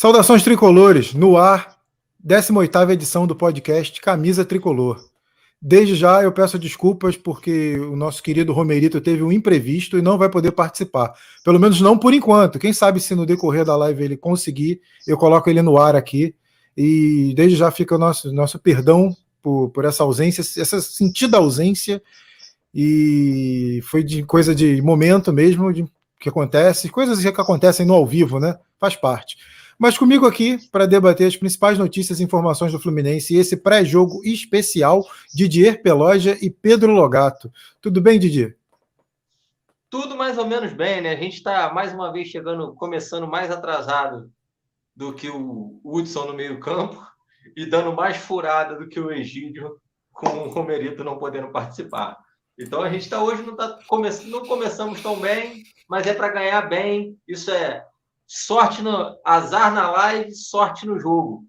Saudações tricolores, no ar, 18 edição do podcast Camisa Tricolor. Desde já eu peço desculpas porque o nosso querido Romerito teve um imprevisto e não vai poder participar. Pelo menos não por enquanto. Quem sabe se no decorrer da live ele conseguir, eu coloco ele no ar aqui. E desde já fica o nosso, nosso perdão por, por essa ausência, essa sentida ausência. E foi de coisa de momento mesmo, de que acontece, coisas que acontecem no ao vivo, né? Faz parte. Mas comigo aqui para debater as principais notícias e informações do Fluminense e esse pré-jogo especial, Didier Peloja e Pedro Logato. Tudo bem, Didier? Tudo mais ou menos bem, né? A gente está mais uma vez chegando, começando mais atrasado do que o Hudson no meio-campo e dando mais furada do que o Egídio com o Romerito não podendo participar. Então a gente está hoje não, tá come... não começamos tão bem, mas é para ganhar bem. Isso é sorte no azar na live, sorte no jogo.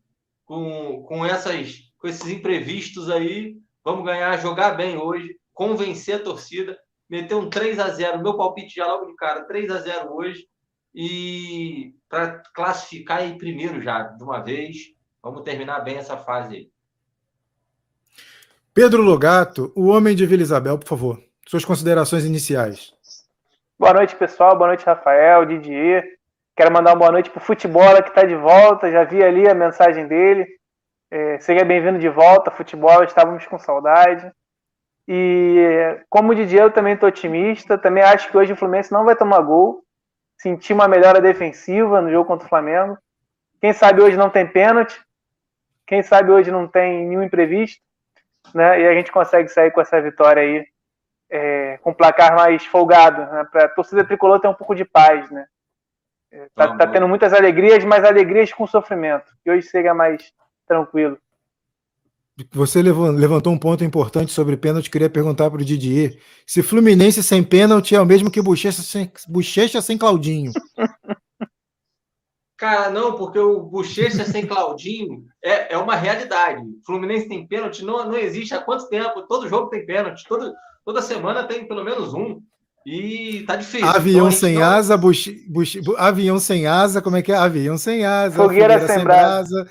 Com, com, essas, com esses imprevistos aí, vamos ganhar, jogar bem hoje, convencer a torcida, meter um 3 a 0 meu palpite já logo de cara, 3 a 0 hoje, e para classificar aí primeiro já, de uma vez, vamos terminar bem essa fase aí. Pedro Logato, o homem de Vila Isabel, por favor, suas considerações iniciais. Boa noite, pessoal. Boa noite, Rafael, Didier. Quero mandar uma boa noite para o Futebol, que está de volta. Já vi ali a mensagem dele. É, seja bem-vindo de volta, futebol. Estávamos com saudade. E como o Didier, eu também estou otimista. Também acho que hoje o Fluminense não vai tomar gol. Senti uma melhora defensiva no jogo contra o Flamengo. Quem sabe hoje não tem pênalti. Quem sabe hoje não tem nenhum imprevisto. Né? E a gente consegue sair com essa vitória aí, é, com um placar mais folgado, né? para a torcida tricolor ter um pouco de paz, né? Está tá tendo muitas alegrias, mas alegrias com sofrimento. Que hoje seja mais tranquilo. Você levantou um ponto importante sobre pênalti. Queria perguntar para o Didier se Fluminense sem pênalti é o mesmo que Bochecha sem, Bochecha sem Claudinho. Cara, não, porque o Bochecha sem Claudinho é, é uma realidade. Fluminense tem pênalti, não, não existe há quanto tempo? Todo jogo tem pênalti, todo, toda semana tem pelo menos um. E tá difícil. Avião então, sem não... asa, buch... Buch... avião sem asa, como é que é? Avião sem asa, fogueira, fogueira sem brasa,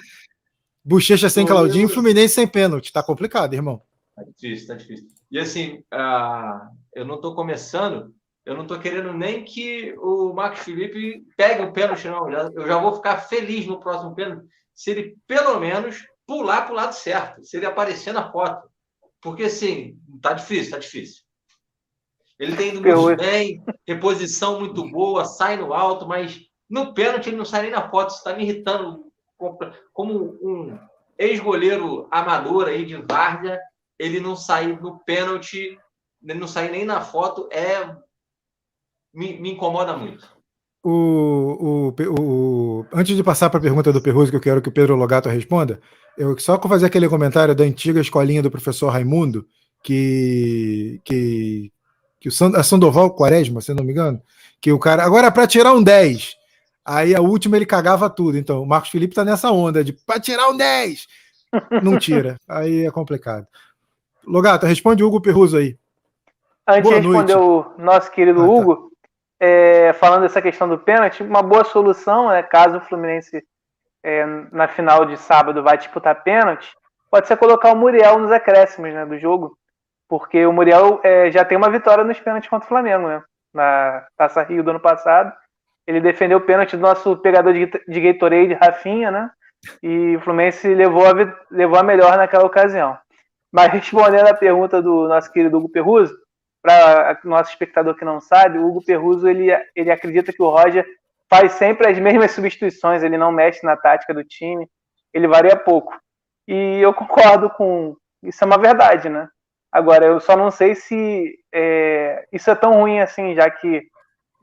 bochecha sem Claudinho, Fluminense sem pênalti. Tá complicado, irmão. Tá difícil, tá difícil. E assim, uh, eu não tô começando, eu não tô querendo nem que o Marcos Felipe pegue o pênalti, não. Eu já vou ficar feliz no próximo pênalti se ele pelo menos pular para o lado certo, se ele aparecer na foto. Porque assim, tá difícil, tá difícil. Ele tem indo muito bem, reposição muito boa, sai no alto, mas no pênalti ele não sai nem na foto. Isso está me irritando. Como um ex-goleiro amador aí de Várzea, ele não sair no pênalti, ele não sair nem na foto, é me, me incomoda muito. O, o, o, antes de passar para a pergunta do Perruso, que eu quero que o Pedro Logato responda, eu só fazer aquele comentário da antiga escolinha do professor Raimundo, que, que, que o a Sandoval Quaresma, se não me engano, que o cara. Agora, para tirar um 10. Aí a última ele cagava tudo. Então, o Marcos Felipe tá nessa onda de para tirar um 10. Não tira. aí é complicado. Logato, responde o Hugo Perruso aí. Antes boa de responder noite. o nosso querido ah, tá. Hugo, é, falando dessa questão do pênalti, uma boa solução é caso o Fluminense é, na final de sábado vai disputar pênalti, pode ser colocar o Muriel nos acréscimos né, do jogo porque o Muriel é, já tem uma vitória nos pênaltis contra o Flamengo, né? Na Taça Rio do ano passado. Ele defendeu o pênalti do nosso pegador de, de Gatorade, Rafinha, né? E o Fluminense levou a, levou a melhor naquela ocasião. Mas respondendo a pergunta do nosso querido Hugo Perruso, para nosso espectador que não sabe, o Hugo Perruso ele, ele acredita que o Roger faz sempre as mesmas substituições, ele não mexe na tática do time, ele varia pouco. E eu concordo com isso, é uma verdade, né? Agora, eu só não sei se é, isso é tão ruim assim, já que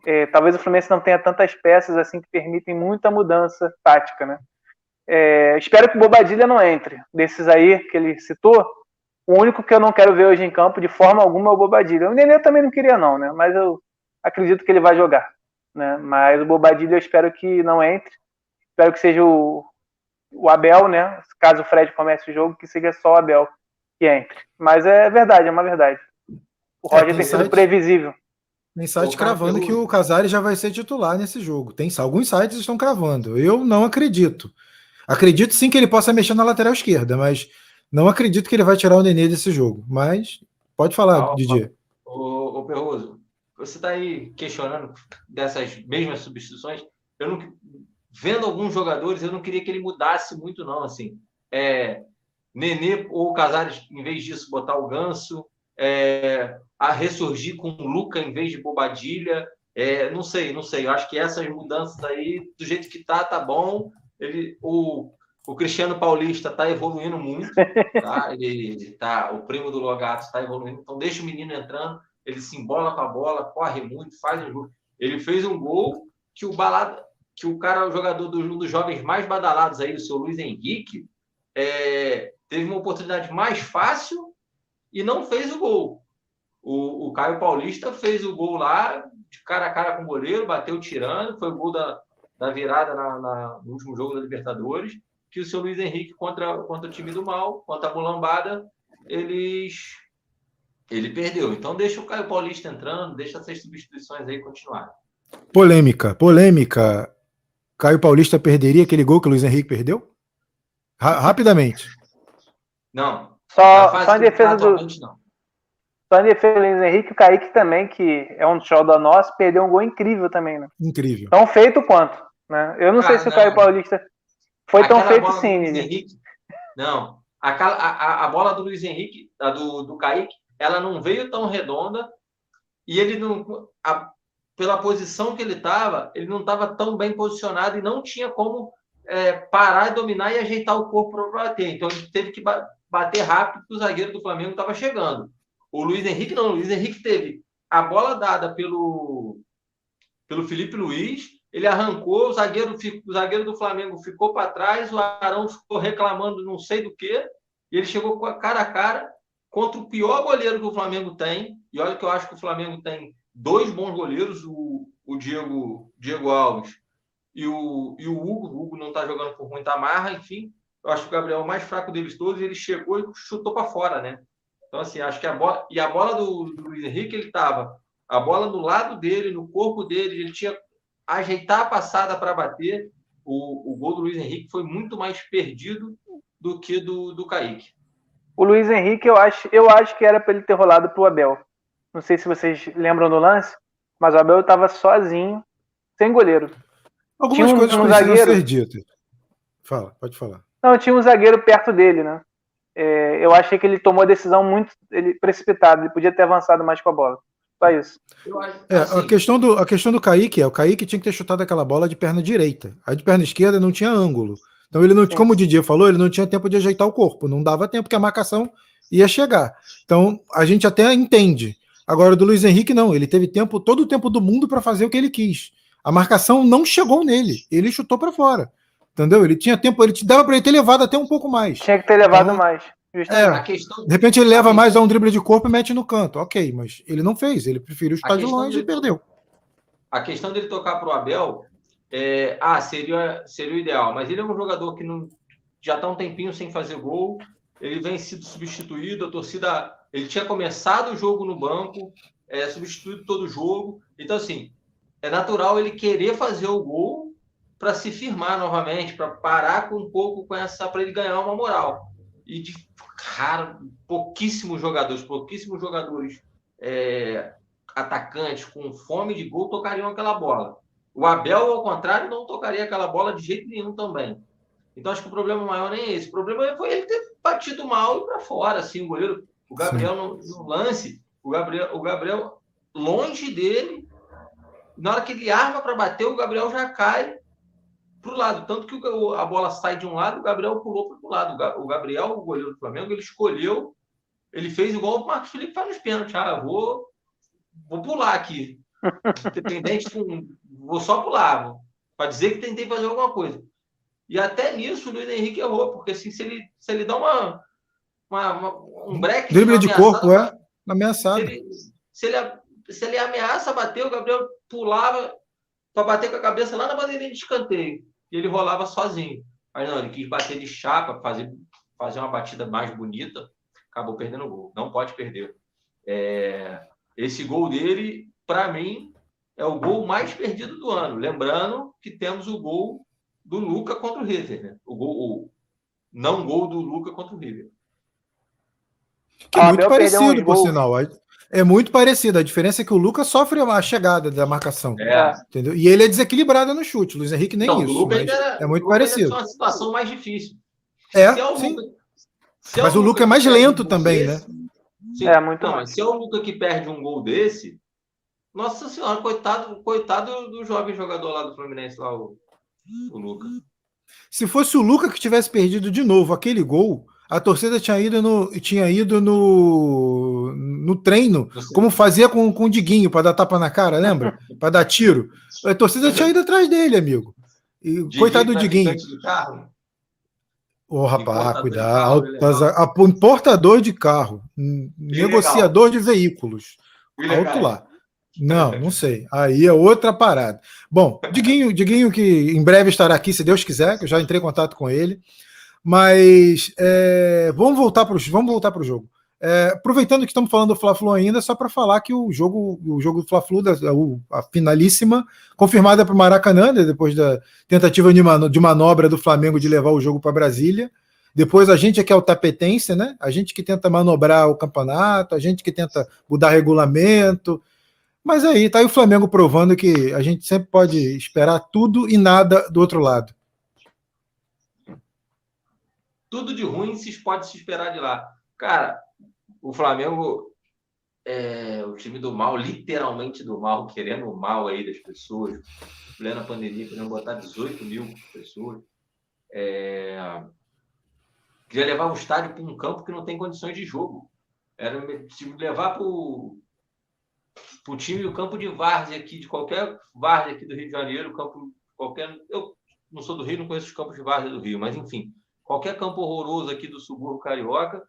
é, talvez o Fluminense não tenha tantas peças assim que permitem muita mudança tática, né? É, espero que o Bobadilha não entre. Desses aí que ele citou, o único que eu não quero ver hoje em campo de forma alguma é o Bobadilha. O Nenê também não queria não, né? Mas eu acredito que ele vai jogar, né? Mas o Bobadilha eu espero que não entre. Espero que seja o, o Abel, né? Caso o Fred comece o jogo, que seja só o Abel que entre. Mas é verdade, é uma verdade. O é, Roger é, tem, tem sido previsível. Tem site cravando que o Casares já vai ser titular nesse jogo. Tem alguns sites estão cravando. Eu não acredito. Acredito sim que ele possa mexer na lateral esquerda, mas não acredito que ele vai tirar o Nenê desse jogo. Mas pode falar, ah, Didier. Ô, ô Perroso, você está aí questionando dessas mesmas substituições. Eu não, vendo alguns jogadores, eu não queria que ele mudasse muito, não. Assim, é, Nenê ou Casares, em vez disso, botar o Ganso, é, a ressurgir com o Luca em vez de Bobadilha. É, não sei, não sei. Eu acho que essas mudanças aí, do jeito que tá, tá bom. Ele, o, o Cristiano Paulista tá evoluindo muito, tá? Ele tá, o primo do Logato está evoluindo. Então deixa o menino entrando, ele se embola com a bola, corre muito, faz um gol. Ele fez um gol que o balada, que o cara, o jogador dos, um dos jovens mais badalados aí, o seu Luiz Henrique, é, teve uma oportunidade mais fácil e não fez o gol. O, o Caio Paulista fez o gol lá, de cara a cara com o goleiro, bateu tirando, foi o gol da, da virada na, na, no último jogo da Libertadores, que o seu Luiz Henrique contra, contra o time do mal, contra a Mulambada, eles ele perdeu. Então deixa o Caio Paulista entrando, deixa essas substituições aí continuarem. Polêmica, polêmica. Caio Paulista perderia aquele gol que o Luiz Henrique perdeu? Ra rapidamente. Não. Só, só em defesa do. Não. Só em defesa do Luiz Henrique, o Kaique também, que é um show da nossa, perdeu um gol incrível também, né? Incrível. Tão feito quanto. Né? Eu não sei se o Caio Paulista foi tão feito sim, Henrique, Não. A, a, a, bola do Luiz Henrique, a do, do Kaique, ela não veio tão redonda e ele não. A, pela posição que ele estava, ele não estava tão bem posicionado e não tinha como é, parar, dominar e ajeitar o corpo para bater. Então ele teve que bater rápido porque o zagueiro do Flamengo estava chegando. O Luiz Henrique não, o Luiz Henrique teve a bola dada pelo, pelo Felipe Luiz, ele arrancou, o zagueiro, o zagueiro do Flamengo ficou para trás, o Arão ficou reclamando não sei do que, e ele chegou cara a cara contra o pior goleiro que o Flamengo tem. E olha que eu acho que o Flamengo tem dois bons goleiros, o, o Diego, Diego Alves e o, e o Hugo. O Hugo não está jogando por muita marra, enfim. Eu acho que o Gabriel é o mais fraco deles todos. Ele chegou e chutou para fora, né? Então, assim, acho que a bola. E a bola do, do Luiz Henrique, ele estava. A bola no lado dele, no corpo dele, ele tinha ajeitar a passada para bater. O, o gol do Luiz Henrique foi muito mais perdido do que do, do Kaique. O Luiz Henrique, eu acho, eu acho que era para ele ter rolado para o Abel. Não sei se vocês lembram do lance, mas o Abel estava sozinho, sem goleiro. Algumas um, coisas um precisam zagueiro... ser ditas. Fala, pode falar. Não, tinha um zagueiro perto dele, né? É, eu achei que ele tomou a decisão muito ele, precipitada. Ele podia ter avançado mais com a bola. Só isso. É, assim... a, questão do, a questão do Kaique é: o Kaique tinha que ter chutado aquela bola de perna direita. A de perna esquerda não tinha ângulo. Então ele não, como o Didier falou, ele não tinha tempo de ajeitar o corpo. Não dava tempo, porque a marcação ia chegar. Então a gente até entende. Agora do Luiz Henrique, não. Ele teve tempo, todo o tempo do mundo para fazer o que ele quis. A marcação não chegou nele. Ele chutou para fora. Entendeu? Ele tinha tempo, ele te dava para ele ter levado até um pouco mais. Tinha que ter levado então, mais. É, questão... De repente ele leva mais a um drible de corpo e mete no canto. Ok, mas ele não fez. Ele preferiu chutar de longe dele... e perdeu. A questão dele tocar para o Abel, é... ah, seria, seria o ideal. Mas ele é um jogador que não já está um tempinho sem fazer gol. Ele vem sido substituído. A torcida. Ele tinha começado o jogo no banco, é, substituído todo o jogo. Então, assim, é natural ele querer fazer o gol para se firmar novamente, para parar com um pouco com essa. para ele ganhar uma moral. E de raro, pouquíssimos jogadores, pouquíssimos jogadores é, atacantes com fome de gol tocariam aquela bola. O Abel, ao contrário, não tocaria aquela bola de jeito nenhum também. Então acho que o problema maior nem é esse. O problema foi ele ter batido mal e para fora, assim, o goleiro, o Gabriel no, no, lance, o Gabriel, o Gabriel longe dele, na hora que ele arma para bater, o Gabriel já cai para o lado. Tanto que a bola sai de um lado, o Gabriel pulou para o lado. O Gabriel, o goleiro do Flamengo, ele escolheu, ele fez igual o Marcos Felipe faz nos pênaltis. Ah, vou, vou pular aqui. Independente, vou só pular, para dizer que tentei fazer alguma coisa. E até nisso o Luiz Henrique errou, porque assim, se ele, se ele dá uma, uma, uma um break. Drible de corpo, é. Ameaçado. Se ele, se ele, se ele ameaça bater, o Gabriel pulava para bater com a cabeça lá na bandeirinha de escanteio e ele rolava sozinho. Mas não, ele quis bater de chapa, fazer, fazer uma batida mais bonita, acabou perdendo o gol. Não pode perder. É, esse gol dele, para mim, é o gol mais perdido do ano. Lembrando que temos o gol do Luca contra o River, né? O gol, o não gol do Luca contra o River. Que é ah, muito parecido, por sinal. É muito parecido. A diferença é que o Lucas sofre a chegada da marcação. É. Entendeu? E ele é desequilibrado no chute. O Luiz Henrique nem não, isso. é muito parecido. É uma situação mais difícil. É, é sim. Luca, mas o Luca é mais lento também, né? Sim, é, muito não, mais. Se é o Luca que perde um gol desse, nossa senhora, coitado, coitado do jovem jogador lá do Fluminense, lá, o, o Luca. Se fosse o Luca que tivesse perdido de novo aquele gol, a torcida tinha ido no, tinha ido no, no treino, como fazia com, com o Diguinho, para dar tapa na cara, lembra? para dar tiro. A torcida tinha ido atrás dele, amigo. E, coitado do Diguinho. Ô, oh, rapaz, cuidado. Carro, importador de carro, negociador de veículos. Alto lá. Não, não sei. Aí é outra parada. Bom, Diguinho, Diguinho que em breve estará aqui, se Deus quiser, que eu já entrei em contato com ele. Mas é, vamos voltar para o jogo. É, aproveitando que estamos falando do Fla-Flu ainda, só para falar que o jogo, o jogo do Fla-Flu, a finalíssima, confirmada para o Maracanã, né, depois da tentativa de manobra do Flamengo de levar o jogo para Brasília. Depois a gente é que é o tapetense, né? A gente que tenta manobrar o campeonato, a gente que tenta mudar regulamento. Mas aí tá aí o Flamengo provando que a gente sempre pode esperar tudo e nada do outro lado tudo de ruim se pode se esperar de lá. Cara, o Flamengo é o time do mal, literalmente do mal, querendo o mal aí das pessoas. Plena pandemia, querendo botar 18 mil pessoas. É... Queria levar o estádio para um campo que não tem condições de jogo. Era levar para o time o campo de várzea aqui, de qualquer várzea aqui do Rio de Janeiro, campo qualquer. Eu não sou do Rio, não conheço os campos de várzea do Rio, mas enfim qualquer campo horroroso aqui do subúrbio carioca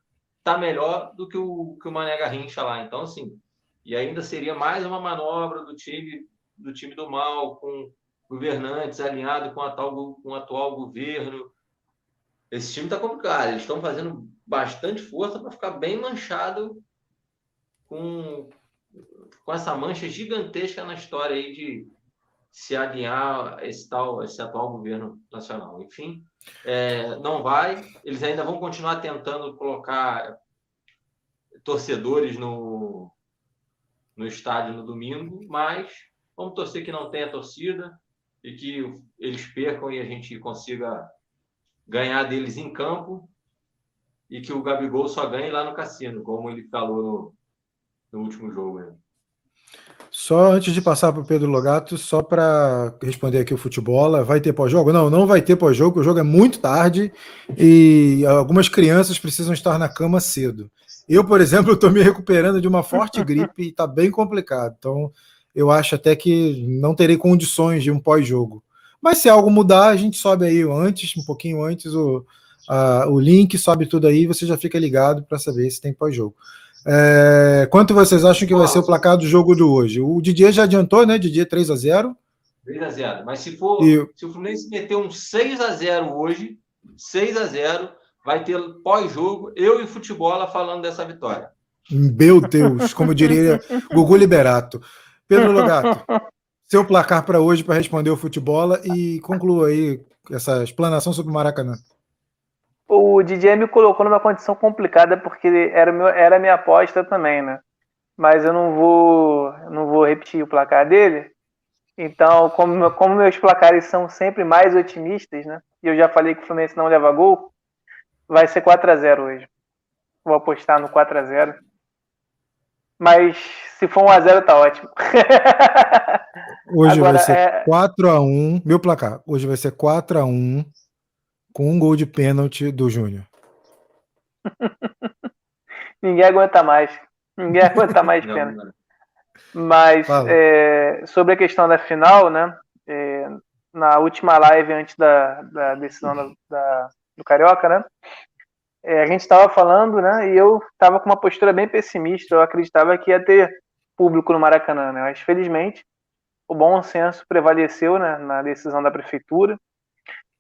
tá melhor do que o que o Mané Garrincha lá. Então, assim, e ainda seria mais uma manobra do time do time do mal com governantes alinhado com, a tal, com o atual governo. Esse time está complicado. Eles estão fazendo bastante força para ficar bem manchado com, com essa mancha gigantesca na história aí de se alinhar esse tal, esse atual governo nacional. Enfim, é, não vai. Eles ainda vão continuar tentando colocar torcedores no, no estádio no domingo, mas vamos torcer que não tenha torcida e que eles percam e a gente consiga ganhar deles em campo e que o Gabigol só ganhe lá no cassino, como ele falou no, no último jogo. Só antes de passar para o Pedro Logato, só para responder aqui o futebol, vai ter pós-jogo? Não, não vai ter pós-jogo, o jogo é muito tarde e algumas crianças precisam estar na cama cedo. Eu, por exemplo, estou me recuperando de uma forte gripe e está bem complicado. Então, eu acho até que não terei condições de um pós-jogo. Mas se algo mudar, a gente sobe aí antes, um pouquinho antes, o, a, o link, sobe tudo aí, você já fica ligado para saber se tem pós-jogo. É, quanto vocês acham que vai ser o placar do jogo do hoje? O Didier já adiantou, né? Didier 3 a 0 3 a 0 Mas se for, e... se o Fluminense meter um 6 a 0 hoje, 6 a 0 vai ter pós-jogo, eu e futebol falando dessa vitória. Meu Deus, como diria Gugu Liberato. Pedro Logato, seu placar para hoje para responder o futebol e conclua aí essa explanação sobre o Maracanã o DJ me colocou numa condição complicada porque era, meu, era a minha aposta também, né? Mas eu não vou, não vou repetir o placar dele. Então, como, como meus placares são sempre mais otimistas, né? E eu já falei que o Fluminense não leva gol, vai ser 4 a 0 hoje. Vou apostar no 4 a 0 Mas se for 1 a 0 tá ótimo. Hoje Agora, vai ser é... 4 a 1 meu placar. Hoje vai ser 4 a 1 com um gol de pênalti do Júnior. Ninguém aguenta mais. Ninguém aguenta mais pênalti. Mas é, sobre a questão da final, né? É, na última live antes da, da decisão da, da, do Carioca, né? É, a gente estava falando, né? E eu estava com uma postura bem pessimista. Eu acreditava que ia ter público no Maracanã, né? Mas felizmente o bom senso prevaleceu né, na decisão da prefeitura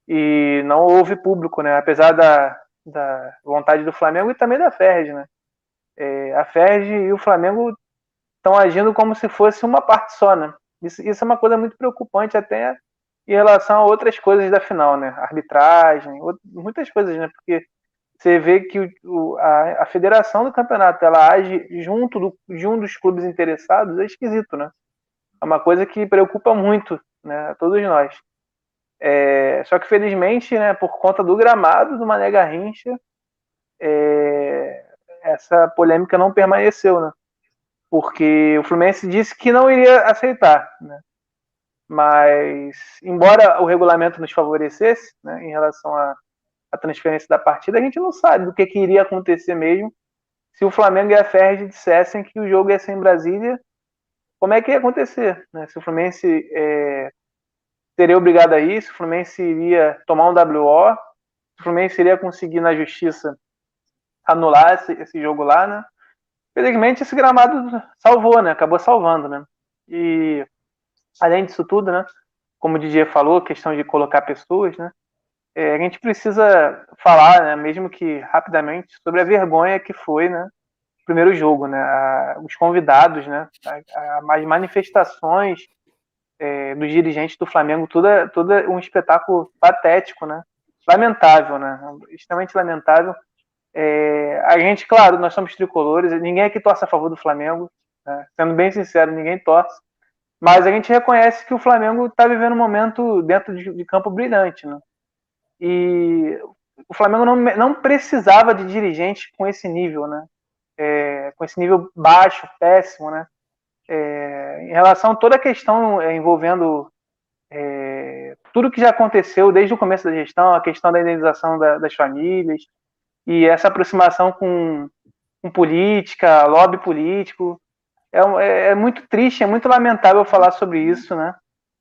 e não houve público, né? Apesar da, da vontade do Flamengo e também da Ferg, né? É, a Ferg e o Flamengo estão agindo como se fosse uma parte só, né? Isso, isso é uma coisa muito preocupante até em relação a outras coisas da final, né? Arbitragem, muitas coisas, né? Porque você vê que o, a, a, federação do campeonato ela age junto do, de um dos clubes interessados, é esquisito, né? É uma coisa que preocupa muito, né? A todos nós. É, só que felizmente, né? Por conta do gramado do Mané Garrincha, é, essa polêmica não permaneceu, né? Porque o Fluminense disse que não iria aceitar, né? Mas, embora o regulamento nos favorecesse, né, em relação à, à transferência da partida, a gente não sabe do que, que iria acontecer mesmo se o Flamengo e a Ferdi dissessem que o jogo ia ser em Brasília. Como é que ia acontecer? Né? Se o Fluminense é, seria obrigado a isso, o Fluminense iria tomar um WO, o Fluminense iria conseguir na justiça anular esse, esse jogo lá, né? Felizmente esse gramado salvou, né? Acabou salvando, né? E além disso tudo, né? Como o DJ falou, questão de colocar pessoas, né? É, a gente precisa falar, né, mesmo que rapidamente, sobre a vergonha que foi, né? O primeiro jogo, né? A, os convidados, né? As manifestações é, dos dirigentes do Flamengo, tudo, tudo um espetáculo patético, né? Lamentável, né? Extremamente lamentável. É, a gente, claro, nós somos tricolores, ninguém aqui torce a favor do Flamengo, né? sendo bem sincero, ninguém torce. Mas a gente reconhece que o Flamengo está vivendo um momento dentro de, de, campo brilhante, né? E o Flamengo não, não precisava de dirigente com esse nível, né? É, com esse nível baixo, péssimo, né? É, em relação a toda a questão é, envolvendo é, tudo que já aconteceu desde o começo da gestão, a questão da indenização da, das famílias e essa aproximação com, com política, lobby político, é, é, é, muito triste, é muito lamentável falar sobre isso, né?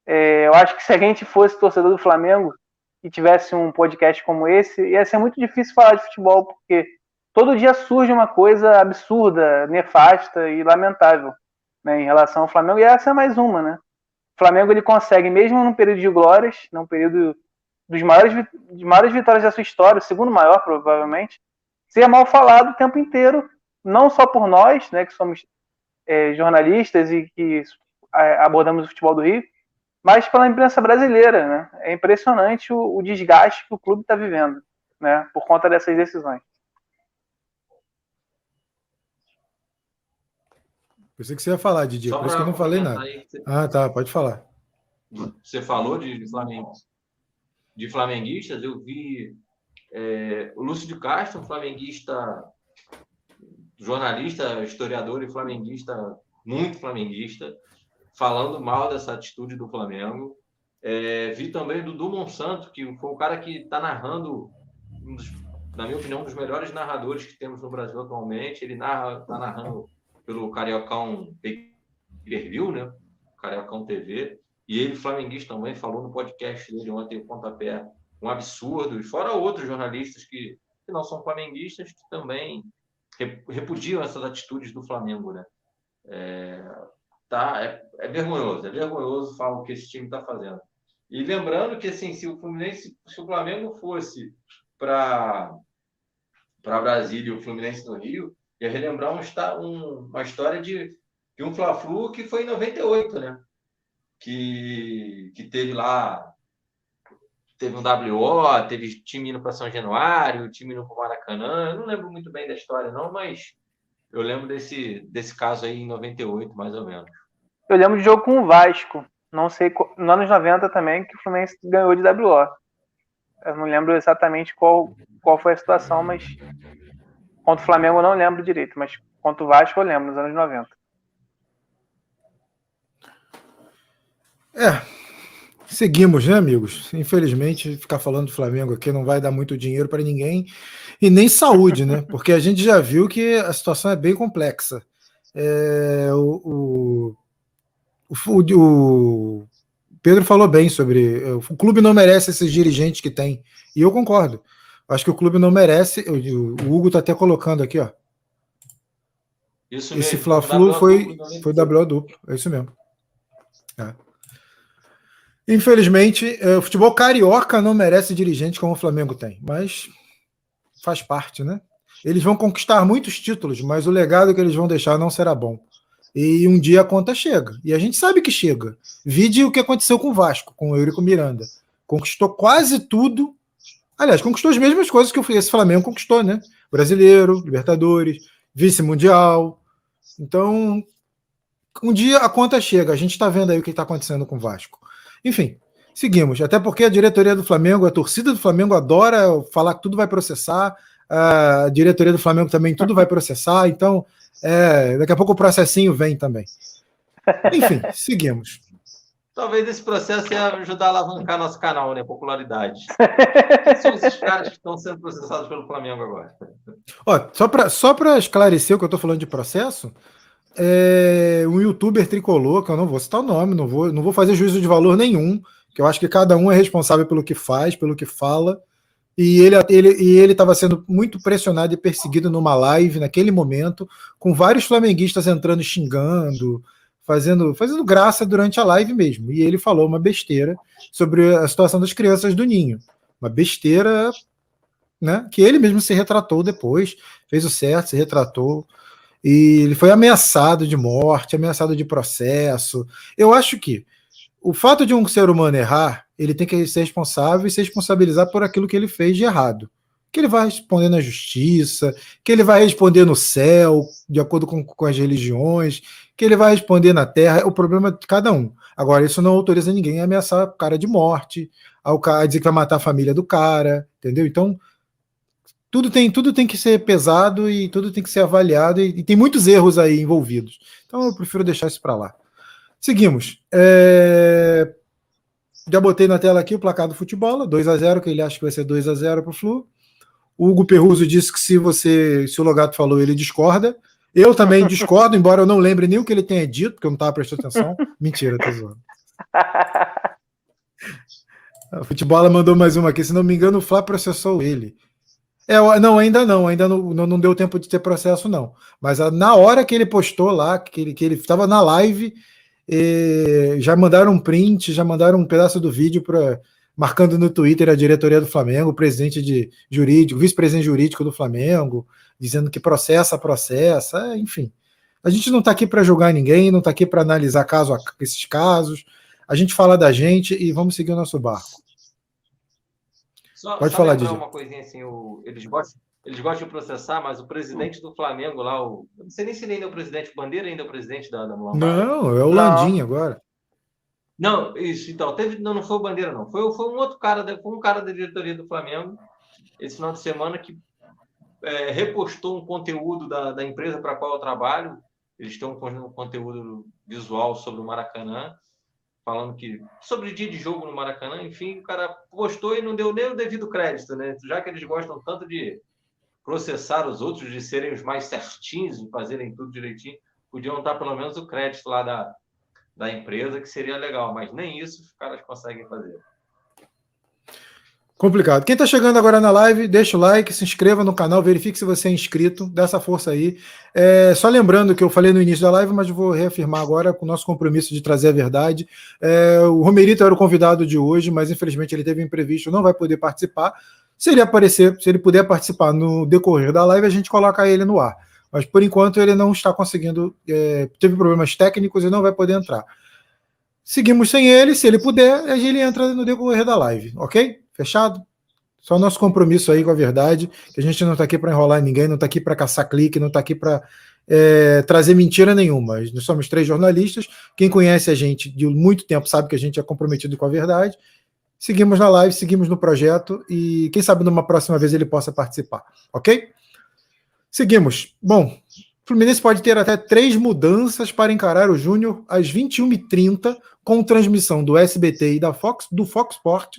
É, eu acho que se a gente fosse torcedor do Flamengo e tivesse um podcast como esse, ia ser muito difícil falar de futebol, porque todo dia surge uma coisa absurda, nefasta e lamentável né, em relação ao Flamengo, e essa é mais uma, né? O Flamengo ele consegue, mesmo num período de glórias, num período dos maiores, de maiores vitórias da sua história, o segundo maior, provavelmente, ser mal falado o tempo inteiro, não só por nós, né, que somos é, jornalistas e que é, abordamos o futebol do Rio, mas pela imprensa brasileira. Né? É impressionante o, o desgaste que o clube está vivendo né, por conta dessas decisões. Pensei que você ia falar, Didi, por isso que eu não falei nada. Você... Ah, tá, pode falar. Você falou de, Flamengo, de flamenguistas, eu vi é, o Lúcio de Castro, um flamenguista jornalista, historiador e flamenguista, muito flamenguista, falando mal dessa atitude do Flamengo. É, vi também do Dudu Monsanto, que foi um cara que está narrando, um dos, na minha opinião, um dos melhores narradores que temos no Brasil atualmente. Ele narra, está narrando pelo Cariocão View, né? Cariocão TV. E ele, flamenguista, também falou no podcast dele ontem, o Pontapé, um absurdo. E fora outros jornalistas que, que não são flamenguistas, que também repudiam essas atitudes do Flamengo, né? É, tá, é, é vergonhoso, é vergonhoso falar o que esse time está fazendo. E lembrando que assim, se o Fluminense, se o Flamengo fosse para para Brasília e o Fluminense no Rio, ia relembrar um, um, uma história de, de um Fla-Flu que foi em 98, né? Que, que teve lá teve um WO, teve time indo para São Januário, time indo para Maracanã. Eu não lembro muito bem da história, não, mas eu lembro desse, desse caso aí em 98, mais ou menos. Eu lembro de jogo com o Vasco. Não sei, nos anos 90 também, que o Fluminense ganhou de WO. Eu não lembro exatamente qual, qual foi a situação, mas contra o Flamengo eu não lembro direito, mas contra o Vasco eu lembro, nos anos 90. É, Seguimos, né, amigos? Infelizmente, ficar falando do Flamengo aqui não vai dar muito dinheiro para ninguém e nem saúde, né? Porque a gente já viu que a situação é bem complexa. É, o, o, o, o, Pedro falou bem sobre. O clube não merece esses dirigentes que tem. E eu concordo. Acho que o clube não merece. O, Hugo está até colocando aqui, ó. Isso Esse Fla-Flu foi, foi WO duplo. É isso mesmo. É. Infelizmente, é, o futebol carioca não merece dirigente como o Flamengo tem, mas faz parte, né? Eles vão conquistar muitos títulos, mas o legado que eles vão deixar não será bom. E um dia a conta chega. E a gente sabe que chega. Vide o que aconteceu com o Vasco, com o Eurico Miranda. Conquistou quase tudo. Aliás, conquistou as mesmas coisas que esse Flamengo conquistou, né? Brasileiro, Libertadores, vice-mundial. Então, um dia a conta chega. A gente está vendo aí o que está acontecendo com o Vasco. Enfim, seguimos. Até porque a diretoria do Flamengo, a torcida do Flamengo adora falar que tudo vai processar. A diretoria do Flamengo também tudo vai processar. Então, é, daqui a pouco o processinho vem também. Enfim, seguimos. Talvez esse processo ia ajudar a alavancar nosso canal, né? Popularidade. são esses caras que estão sendo processados pelo Flamengo agora. Ó, só para só esclarecer o que eu estou falando de processo, é, um youtuber tricolor, que eu não vou citar o nome, não vou, não vou fazer juízo de valor nenhum, que eu acho que cada um é responsável pelo que faz, pelo que fala. E ele ele e ele estava sendo muito pressionado e perseguido numa live naquele momento, com vários flamenguistas entrando xingando, fazendo fazendo graça durante a live mesmo. E ele falou uma besteira sobre a situação das crianças do ninho. Uma besteira, né, que ele mesmo se retratou depois, fez o certo, se retratou. E ele foi ameaçado de morte, ameaçado de processo. Eu acho que o fato de um ser humano errar ele tem que ser responsável e se responsabilizar por aquilo que ele fez de errado. Que ele vai responder na justiça, que ele vai responder no céu, de acordo com, com as religiões, que ele vai responder na terra, o problema de cada um. Agora, isso não autoriza ninguém a ameaçar o cara de morte, a dizer que vai matar a família do cara, entendeu? Então, tudo tem, tudo tem que ser pesado e tudo tem que ser avaliado, e, e tem muitos erros aí envolvidos. Então, eu prefiro deixar isso para lá. Seguimos. É... Já botei na tela aqui o placar do futebol, 2 a 0 que ele acha que vai ser 2 a 0 para o Flu. O Hugo Perruso disse que se você, se o Logato falou, ele discorda. Eu também discordo, embora eu não lembre nem o que ele tenha dito, porque eu não estava prestando atenção. Mentira, tô zoando. A futebol mandou mais uma aqui, se não me engano, o Flá processou ele. É, não, ainda não, ainda não, não, deu tempo de ter processo, não. Mas na hora que ele postou lá, que ele, que ele estava na live, e já mandaram um print, já mandaram um pedaço do vídeo para marcando no Twitter a diretoria do Flamengo, o presidente de jurídico, vice-presidente jurídico do Flamengo, dizendo que processa, processa, enfim. A gente não está aqui para julgar ninguém, não está aqui para analisar caso a, esses casos. A gente fala da gente e vamos seguir o nosso barco. Só, Pode só falar, disso. uma coisinha assim, o, eles gostam eles gostam de processar, mas o presidente do Flamengo lá, o, não sei nem se ele ainda é o presidente, o Bandeira ainda é o presidente da, da Não, é o Landim agora. Não, isso, então, teve, não, não foi o Bandeira, não. Foi, foi um outro cara, foi um cara da diretoria do Flamengo, esse final de semana, que é, repostou um conteúdo da, da empresa para a qual eu trabalho. Eles têm um, um conteúdo visual sobre o Maracanã, falando que sobre o dia de jogo no Maracanã, enfim, o cara postou e não deu nem o devido crédito, né? Já que eles gostam tanto de processar os outros de serem os mais certinhos, de fazerem tudo direitinho, podiam dar pelo menos o crédito lá da, da empresa, que seria legal, mas nem isso os caras conseguem fazer. Complicado. Quem está chegando agora na live, deixa o like, se inscreva no canal, verifique se você é inscrito, dá essa força aí. É, só lembrando que eu falei no início da live, mas vou reafirmar agora com o nosso compromisso de trazer a verdade. É, o Romerito era o convidado de hoje, mas infelizmente ele teve imprevisto, não vai poder participar. Se ele aparecer, se ele puder participar no decorrer da live, a gente coloca ele no ar. Mas por enquanto ele não está conseguindo, é, teve problemas técnicos e não vai poder entrar. Seguimos sem ele, se ele puder, ele entra no decorrer da live, ok? Fechado? Só nosso compromisso aí com a verdade, que a gente não está aqui para enrolar ninguém, não está aqui para caçar clique, não está aqui para é, trazer mentira nenhuma. Nós somos três jornalistas. Quem conhece a gente de muito tempo sabe que a gente é comprometido com a verdade Seguimos na live, seguimos no projeto e quem sabe numa próxima vez ele possa participar, ok? Seguimos. Bom, o Fluminense pode ter até três mudanças para encarar o Júnior às 21h30 com transmissão do SBT e da Fox, do Fox Sport.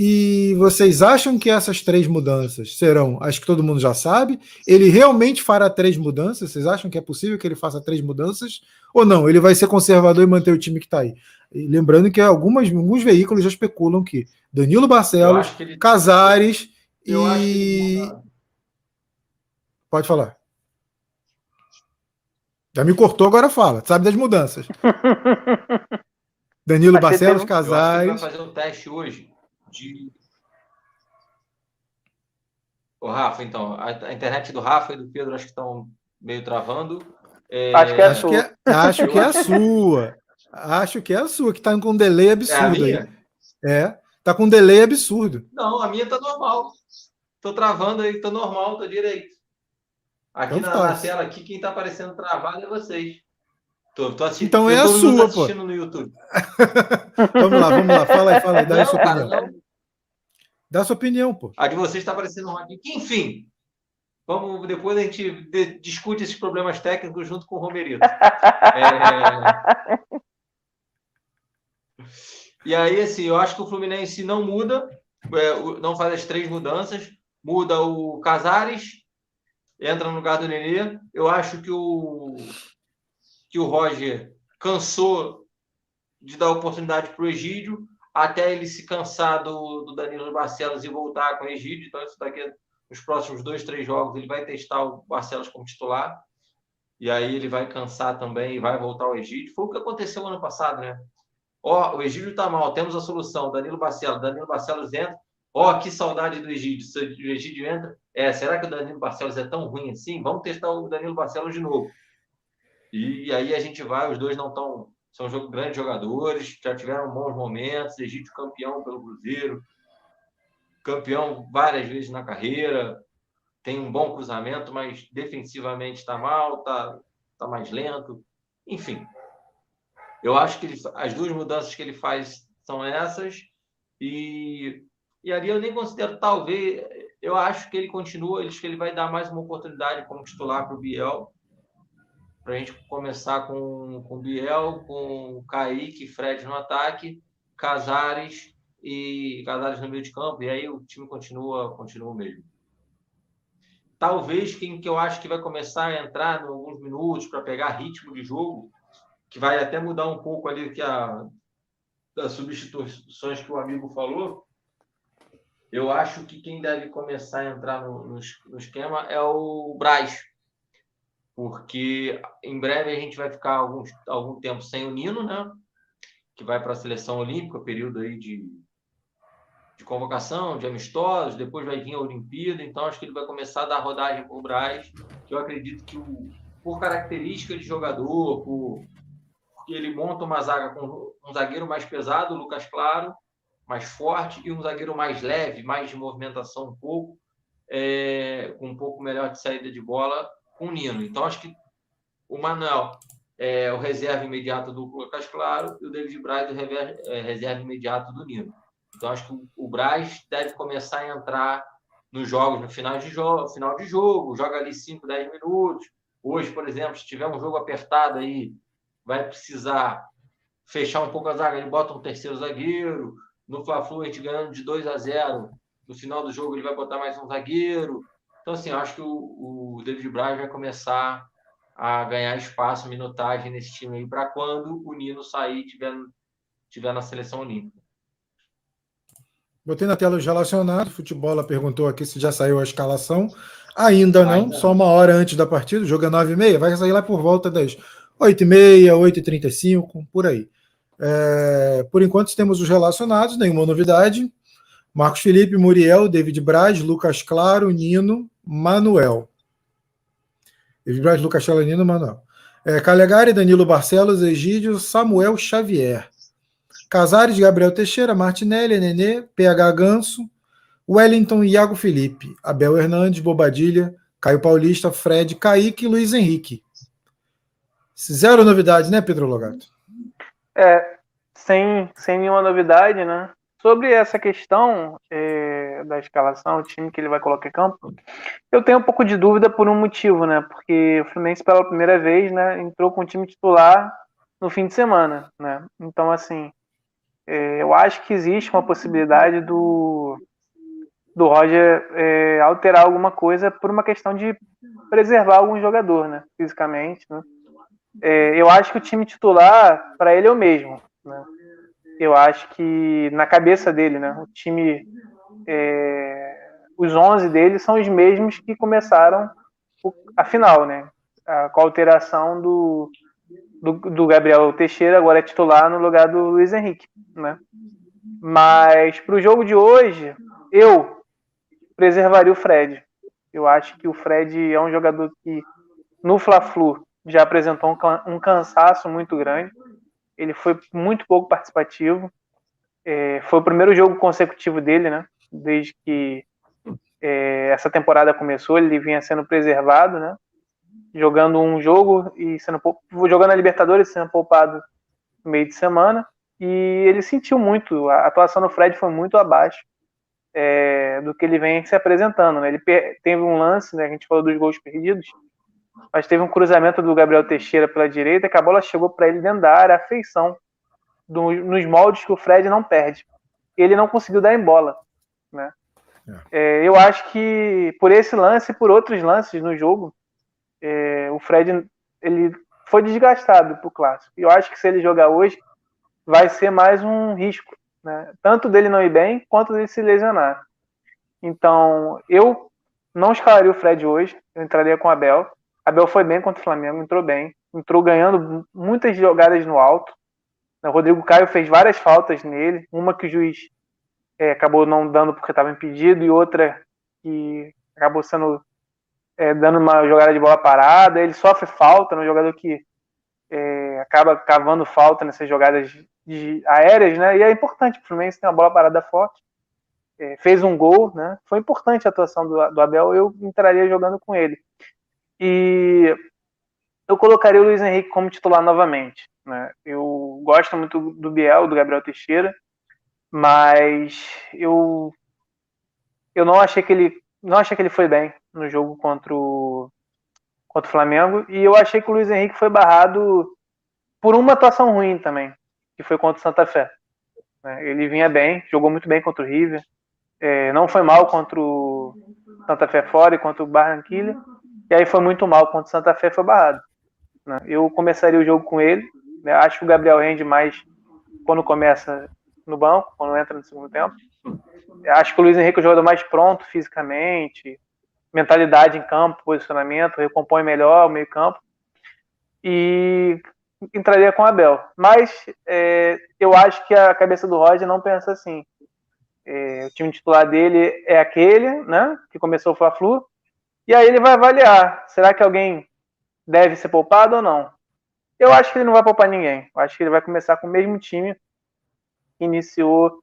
E vocês acham que essas três mudanças serão as que todo mundo já sabe? Ele realmente fará três mudanças? Vocês acham que é possível que ele faça três mudanças? Ou não? Ele vai ser conservador e manter o time que está aí? E lembrando que algumas, alguns veículos já especulam que Danilo Barcelos, que ele... Casares e. Pode falar. Já me cortou, agora fala. Sabe das mudanças. Danilo Barcelos, Casares. vai fazer um teste hoje de. O Rafa, então. A, internet do Rafa e do Pedro acho que estão meio travando. É... Acho que é a acho sua. Que é, acho que é a sua. Acho que é a sua, que tá com um delay absurdo é aí. É, tá com um delay absurdo. Não, a minha tá normal. Tô travando aí, tá normal, tá direito. Aqui então na, na, tela, aqui, quem tá aparecendo travado é vocês. Tô, tô assistindo, então é a sua, assistindo pô. no YouTube. vamos lá, vamos lá. Fala aí, fala aí, dá não, a sua cara, opinião. Não. Dá sua opinião, pô. A de vocês está aparecendo um Enfim, vamos, depois a gente discute esses problemas técnicos junto com o Romerito. é... E aí, assim, eu acho que o Fluminense não muda, é, não faz as três mudanças, muda o Casares, entra no lugar do Nenê. Eu acho que o, que o Roger cansou de dar oportunidade para o Egídio, até ele se cansar do, do Danilo Barcelos e voltar com o Egídio. Então, isso daqui, nos próximos dois, três jogos, ele vai testar o Barcelos como titular. E aí ele vai cansar também e vai voltar ao Egídio. Foi o que aconteceu ano passado, né? Ó, o Egídio está mal, temos a solução. Danilo Barcelos, Danilo Barcelos entra. Ó, que saudade do Egídio. Se o Egídio entra, é, será que o Danilo Barcelos é tão ruim assim? Vamos testar o Danilo Barcelos de novo. E aí a gente vai, os dois não estão. São grandes jogadores, já tiveram bons momentos. Egídio campeão pelo Cruzeiro, campeão várias vezes na carreira, tem um bom cruzamento, mas defensivamente está mal, está tá mais lento. Enfim, eu acho que ele, as duas mudanças que ele faz são essas. E, e ali eu nem considero, talvez, eu acho que ele continua, acho que ele vai dar mais uma oportunidade como titular para o Biel. Para a gente começar com, com o Biel, com o Kaique, Fred no ataque, Casares e Casares no meio de campo. E aí o time continua, continua mesmo. Talvez quem que eu acho que vai começar a entrar em alguns minutos para pegar ritmo de jogo que vai até mudar um pouco ali que a, das substituições que o amigo falou, eu acho que quem deve começar a entrar no, no, no esquema é o Braz. Porque em breve a gente vai ficar alguns, algum tempo sem o Nino, né? Que vai para a seleção olímpica, período aí de, de convocação, de amistosos, depois vai vir a Olimpíada, então acho que ele vai começar a dar rodagem para o Braz, que eu acredito que o, por característica de jogador, por, ele monta uma zaga com um zagueiro mais pesado, o Lucas Claro, mais forte, e um zagueiro mais leve, mais de movimentação um pouco, é, com um pouco melhor de saída de bola, com o Nino. Então, acho que o Manuel é o reserva imediato do Lucas Claro e o David Braz o é, reserva imediato do Nino. Então, acho que o Braz deve começar a entrar nos jogos no final de jogo, final de jogo, joga ali 5, 10 minutos. Hoje, por exemplo, se tiver um jogo apertado aí, vai precisar fechar um pouco a zaga, ele bota um terceiro zagueiro. No Fla-Flu, a gente ganhando de 2 a 0. No final do jogo, ele vai botar mais um zagueiro. Então, assim, eu acho que o, o David Braz vai começar a ganhar espaço, minutagem nesse time aí, para quando o Nino sair e tiver, tiver na seleção olímpica. Botei na tela os relacionados. Futebol perguntou aqui se já saiu a escalação. Ainda não, Ainda. só uma hora antes da partida. O jogo é 9h30. Vai sair lá por volta das 8h30, 8h35, por aí. É, por enquanto temos os relacionados, nenhuma novidade. Marcos Felipe, Muriel, David Braz, Lucas Claro, Nino, Manuel. Braz, Lucas Claro, Nino, Manuel. É, Calegari, Danilo Barcelos, Egídio, Samuel Xavier. Casares, Gabriel Teixeira, Martinelli, Nenê, PH Ganso, Wellington Iago Felipe, Abel Hernandes, Bobadilha, Caio Paulista, Fred, Kaique e Luiz Henrique. Zero novidade, né, Pedro Logato? É, sem, sem nenhuma novidade, né? Sobre essa questão é, da escalação, o time que ele vai colocar em campo, eu tenho um pouco de dúvida por um motivo, né? Porque o Fluminense pela primeira vez, né, entrou com o time titular no fim de semana, né? Então, assim, é, eu acho que existe uma possibilidade do do Roger é, alterar alguma coisa por uma questão de preservar algum jogador, né? Fisicamente, né? é, eu acho que o time titular, para ele, é o mesmo. Né? Eu acho que na cabeça dele, né, o time, é, os 11 dele são os mesmos que começaram a final, né? A, com a alteração do, do, do, Gabriel Teixeira, agora é titular no lugar do Luiz Henrique, né? Mas para o jogo de hoje, eu preservaria o Fred. Eu acho que o Fred é um jogador que no Fla-Flu já apresentou um, um cansaço muito grande. Ele foi muito pouco participativo. É, foi o primeiro jogo consecutivo dele, né? Desde que é, essa temporada começou, ele vinha sendo preservado, né? Jogando um jogo e sendo jogando a Libertadores, sendo poupado no meio de semana. E ele sentiu muito. A atuação do Fred foi muito abaixo é, do que ele vem se apresentando. Né? Ele teve um lance, né? A gente falou dos gols perdidos, mas teve um cruzamento do Gabriel Teixeira pela direita que a bola chegou para ele dentro a feição do, nos moldes que o Fred não perde. Ele não conseguiu dar em bola, né? É. É, eu acho que por esse lance e por outros lances no jogo, é, o Fred ele foi desgastado pro clássico. Eu acho que se ele jogar hoje, vai ser mais um risco, né? Tanto dele não ir bem, quanto dele se lesionar. Então, eu não escalaria o Fred hoje, eu entraria com o Abel. Abel foi bem contra o Flamengo, entrou bem, entrou ganhando muitas jogadas no alto. O Rodrigo Caio fez várias faltas nele, uma que o juiz é, acabou não dando porque estava impedido, e outra que acabou sendo é, dando uma jogada de bola parada. Ele sofre falta no jogador que é, acaba cavando falta nessas jogadas de, aéreas, né? E é importante, o Fluminense tem uma bola parada forte. É, fez um gol, né? Foi importante a atuação do, do Abel, eu entraria jogando com ele. E eu colocaria o Luiz Henrique como titular novamente. Né? Eu gosto muito do Biel, do Gabriel Teixeira, mas eu eu não achei que ele não achei que ele foi bem no jogo contra o contra o Flamengo e eu achei que o Luiz Henrique foi barrado por uma atuação ruim também, que foi contra o Santa Fé. Né? Ele vinha bem, jogou muito bem contra o River, é, não foi mal contra o Santa Fé fora e contra o Barranquilla, e aí foi muito mal contra o Santa Fé foi barrado. Né? Eu começaria o jogo com ele, né? acho que o Gabriel rende mais quando começa no banco, quando entra no segundo tempo. Acho que o Luiz Henrique é o jogador mais pronto fisicamente, mentalidade em campo, posicionamento, recompõe melhor o meio-campo. E entraria com o Abel. Mas é, eu acho que a cabeça do Roger não pensa assim. É, o time titular dele é aquele, né? Que começou o Fla-Flu. E aí ele vai avaliar: será que alguém deve ser poupado ou não? Eu acho que ele não vai poupar ninguém. Eu acho que ele vai começar com o mesmo time iniciou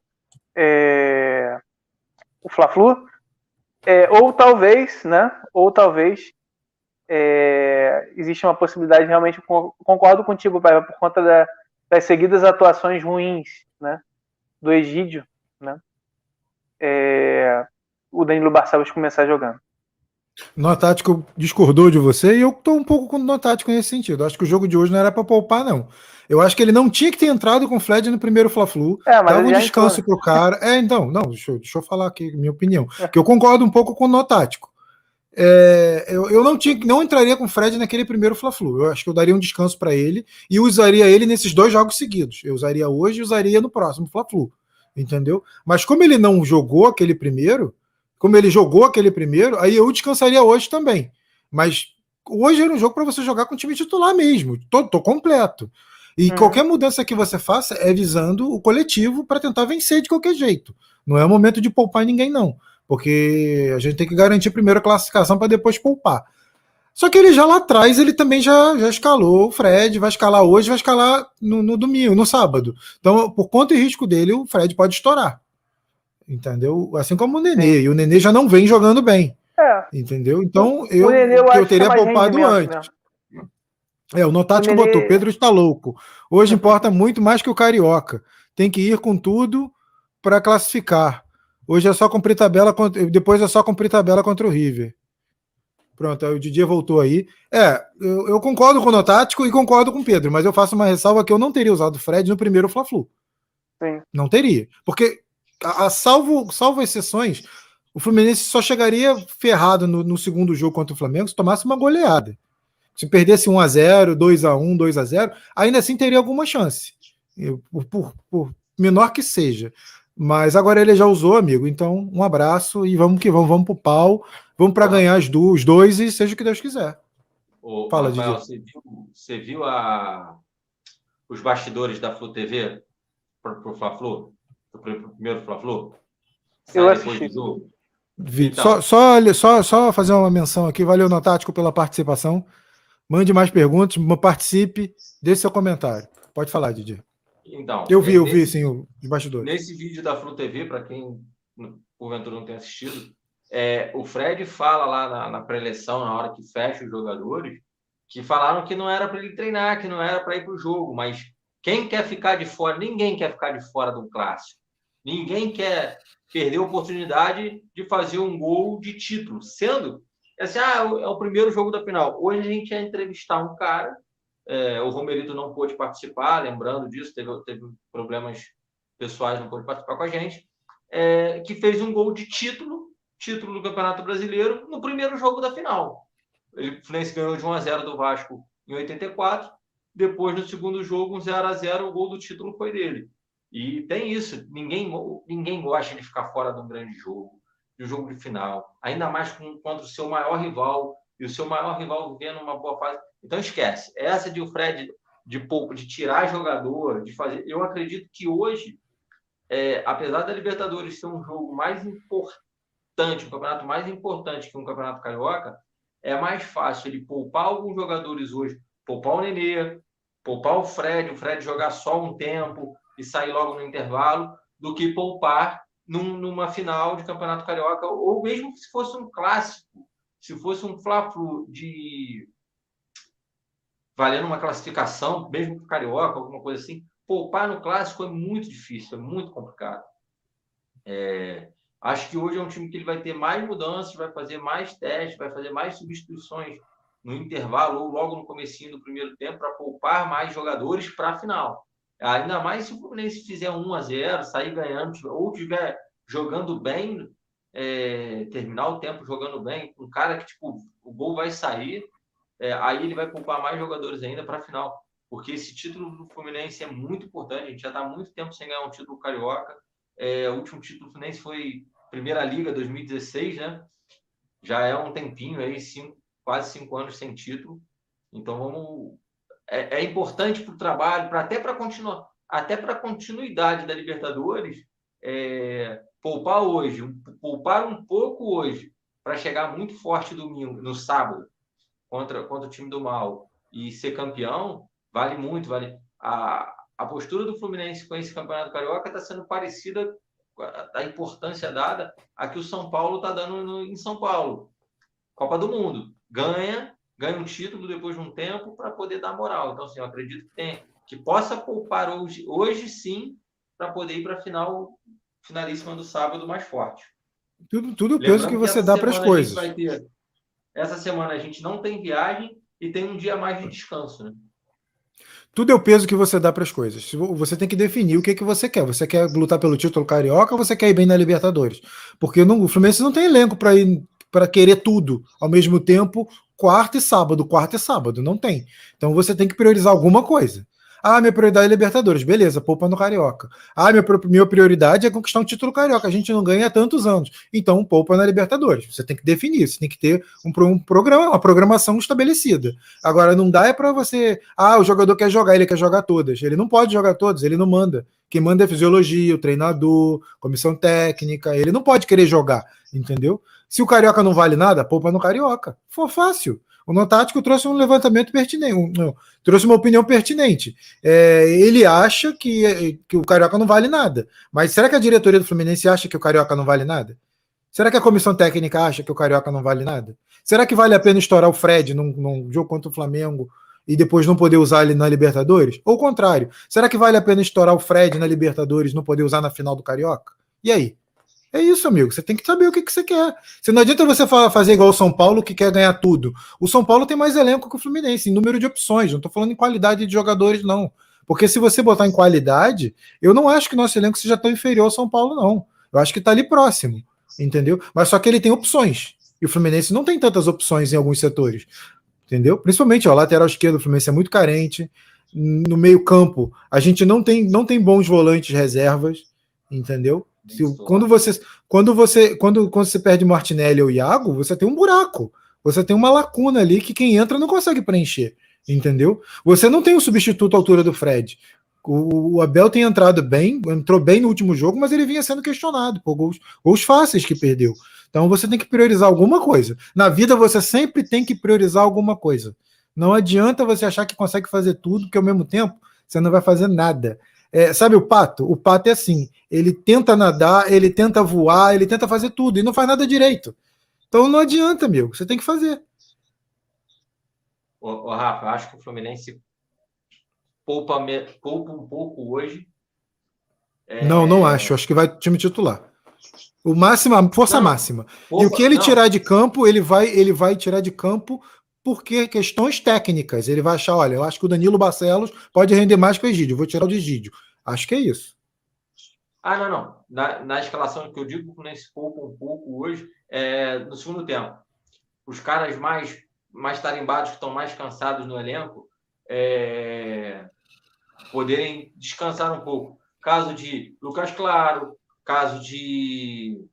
é, o Fla-Flu, é, ou talvez, né, ou talvez é, existe uma possibilidade, realmente, concordo contigo, pai, por conta da, das seguidas atuações ruins, né, do Egídio, né, é, o Danilo Barcelos começar jogando. Notático discordou de você e eu estou um pouco com o Notático nesse sentido. Acho que o jogo de hoje não era para poupar, não. Eu acho que ele não tinha que ter entrado com o Fred no primeiro Fla-Flu. É, Dava um descanso para o cara. É, então, não, deixa eu, deixa eu falar aqui minha opinião. É. Que eu concordo um pouco com o Notático. É, eu, eu não, tinha, não entraria com o Fred naquele primeiro Fla-Flu. Eu acho que eu daria um descanso para ele e usaria ele nesses dois jogos seguidos. Eu usaria hoje e usaria no próximo Fla-Flu. Entendeu? Mas como ele não jogou aquele primeiro, como ele jogou aquele primeiro, aí eu descansaria hoje também. Mas hoje era um jogo para você jogar com o time titular mesmo. Tô, tô completo. E uhum. qualquer mudança que você faça é visando o coletivo para tentar vencer de qualquer jeito. Não é o momento de poupar ninguém, não. Porque a gente tem que garantir primeiro a classificação para depois poupar. Só que ele já lá atrás, ele também já, já escalou o Fred, vai escalar hoje, vai escalar no, no domingo, no sábado. Então, por conta e risco dele, o Fred pode estourar. Entendeu? Assim como o Nenê. E o Nenê já não vem jogando bem. É. Entendeu? Então, eu, eu, eu teria é poupado antes. Né? É, o Notático o Nenê... botou, Pedro está louco. Hoje importa muito mais que o Carioca. Tem que ir com tudo para classificar. Hoje é só cumprir tabela, depois é só cumprir tabela contra o River. Pronto, o Didier voltou aí. É, eu, eu, concordo com o Notático e concordo com o Pedro, mas eu faço uma ressalva que eu não teria usado o Fred no primeiro Fla-Flu. Não teria. Porque, a, a, salvo, salvo exceções, o Fluminense só chegaria ferrado no, no, segundo jogo contra o Flamengo se tomasse uma goleada. Se perdesse 1 a 0 2 a 1 2 a 0 ainda assim teria alguma chance. Por, por, por menor que seja. Mas agora ele já usou, amigo. Então, um abraço e vamos que vamos, vamos pro pau. Vamos para ganhar as os dois e seja o que Deus quiser. Ô, Fala, Rafael, você viu, você viu a, os bastidores da Flu TV para o Fla-Flu? Primeiro Fla-Flu? Eu assisti. Então. Só, só, só, só fazer uma menção aqui. Valeu, Notático, pela participação. Mande mais perguntas, participe, deixe seu comentário. Pode falar, Didi. Então, eu vi, eu vi sim, o de bastidores. Nesse vídeo da Flu TV, para quem porventura não tem assistido, é, o Fred fala lá na, na pré-eleição, na hora que fecha os jogadores, que falaram que não era para ele treinar, que não era para ir para o jogo, mas quem quer ficar de fora? Ninguém quer ficar de fora de um clássico. Ninguém quer perder a oportunidade de fazer um gol de título, sendo assim, ah, é o primeiro jogo da final. Hoje a gente ia entrevistar um cara, é, o Romerito não pôde participar, lembrando disso, teve, teve problemas pessoais, não pôde participar com a gente, é, que fez um gol de título, título do Campeonato Brasileiro, no primeiro jogo da final. O Fluminense ganhou de 1 a 0 do Vasco em 84, depois no segundo jogo, um 0 a 0 o gol do título foi dele. E tem isso, ninguém, ninguém gosta de ficar fora de um grande jogo de um jogo de final, ainda mais com, contra o seu maior rival, e o seu maior rival vivendo uma boa fase. Então esquece. Essa de o Fred de pouco, de tirar jogador, de fazer. Eu acredito que hoje, é, apesar da Libertadores ser um jogo mais importante, um campeonato mais importante que um campeonato carioca, é mais fácil ele poupar alguns jogadores hoje, poupar o Nenê, poupar o Fred, o Fred jogar só um tempo e sair logo no intervalo, do que poupar num, numa final de Campeonato Carioca, ou mesmo se fosse um clássico, se fosse um Fla-Flu de valendo uma classificação, mesmo para Carioca, alguma coisa assim, poupar no clássico é muito difícil, é muito complicado. É, acho que hoje é um time que ele vai ter mais mudanças, vai fazer mais testes, vai fazer mais substituições no intervalo ou logo no comecinho do primeiro tempo para poupar mais jogadores para a final. Ainda mais se o Fluminense fizer 1 a 0 sair ganhando, ou tiver jogando bem, é, terminar o tempo jogando bem, um cara que tipo, o gol vai sair, é, aí ele vai poupar mais jogadores ainda para a final. Porque esse título do Fluminense é muito importante. A gente já está muito tempo sem ganhar um título carioca. É, o último título do Fluminense foi Primeira Liga 2016, né? Já é um tempinho aí, cinco, quase cinco anos sem título. Então vamos é, é importante para o trabalho, para até para continuar, até para a continuidade da Libertadores, é, poupar hoje, poupar um pouco hoje, para chegar muito forte domingo, no sábado, contra, contra o time do mal e ser campeão, vale muito, vale. A, a postura do Fluminense com esse campeonato carioca está sendo parecida a importância dada a que o São Paulo está dando no, em São Paulo. Copa do Mundo. Ganha, ganha um título depois de um tempo para poder dar moral. Então, assim, eu acredito que tem, que possa poupar hoje, hoje sim, para poder ir para a final finalíssima do sábado mais forte. Tudo, tudo o peso que você que dá para as coisas. Ter, essa semana a gente não tem viagem e tem um dia mais de descanso, né? Tudo é o peso que você dá para as coisas. Você tem que definir o que, que você quer. Você quer lutar pelo título carioca ou você quer ir bem na Libertadores? Porque não, o Fluminense não tem elenco para ir para querer tudo ao mesmo tempo, quarta e sábado, quarta e sábado, não tem. Então você tem que priorizar alguma coisa. Ah, minha prioridade é Libertadores, beleza, poupa no Carioca. Ah, minha, minha prioridade é conquistar um título Carioca, a gente não ganha há tantos anos. Então, poupa na Libertadores. Você tem que definir, você tem que ter um, um programa, uma programação estabelecida. Agora, não dá é para você. Ah, o jogador quer jogar, ele quer jogar todas. Ele não pode jogar todas, ele não manda. Quem manda é fisiologia, o treinador, comissão técnica, ele não pode querer jogar, entendeu? Se o Carioca não vale nada, poupa no Carioca. For fácil. O Notático trouxe um levantamento pertinente, um, não, trouxe uma opinião pertinente. É, ele acha que, que o Carioca não vale nada. Mas será que a diretoria do Fluminense acha que o Carioca não vale nada? Será que a comissão técnica acha que o Carioca não vale nada? Será que vale a pena estourar o Fred num, num jogo contra o Flamengo e depois não poder usar ele na Libertadores? Ou o contrário, será que vale a pena estourar o Fred na Libertadores e não poder usar na final do Carioca? E aí? É isso, amigo. Você tem que saber o que, que você quer. Você não adianta você fazer igual o São Paulo, que quer ganhar tudo. O São Paulo tem mais elenco que o Fluminense, em número de opções. Não estou falando em qualidade de jogadores, não. Porque se você botar em qualidade, eu não acho que nosso elenco seja tão inferior ao São Paulo, não. Eu acho que está ali próximo, entendeu? Mas só que ele tem opções. E o Fluminense não tem tantas opções em alguns setores, entendeu? Principalmente, ó, o lateral esquerdo do Fluminense é muito carente. No meio-campo, a gente não tem, não tem bons volantes reservas, entendeu? Se, quando você quando você quando, quando você perde Martinelli ou Iago, você tem um buraco. Você tem uma lacuna ali que quem entra não consegue preencher, entendeu? Você não tem um substituto à altura do Fred. O, Abel tem entrado bem, entrou bem no último jogo, mas ele vinha sendo questionado por gols, gols fáceis que perdeu. Então você tem que priorizar alguma coisa. Na vida você sempre tem que priorizar alguma coisa. Não adianta você achar que consegue fazer tudo, que ao mesmo tempo você não vai fazer nada. É, sabe o pato? O pato é assim: ele tenta nadar, ele tenta voar, ele tenta fazer tudo e não faz nada direito. Então não adianta, amigo. Você tem que fazer. Ô, ô Rafa, acho que o Fluminense poupa, poupa um pouco hoje. É... Não, não acho. Acho que vai time titular. O máxima, força não, máxima. Poupa, e o que ele não. tirar de campo, ele vai, ele vai tirar de campo porque questões técnicas. Ele vai achar, olha, eu acho que o Danilo Barcelos pode render mais que o Egídio. Vou tirar o de Egídio. Acho que é isso. Ah, não, não. Na, na escalação que eu digo, o Fluminense poupa um pouco hoje, é, no segundo tempo. Os caras mais, mais tarimbados, que estão mais cansados no elenco, é, poderem descansar um pouco. Caso de Lucas Claro, caso de,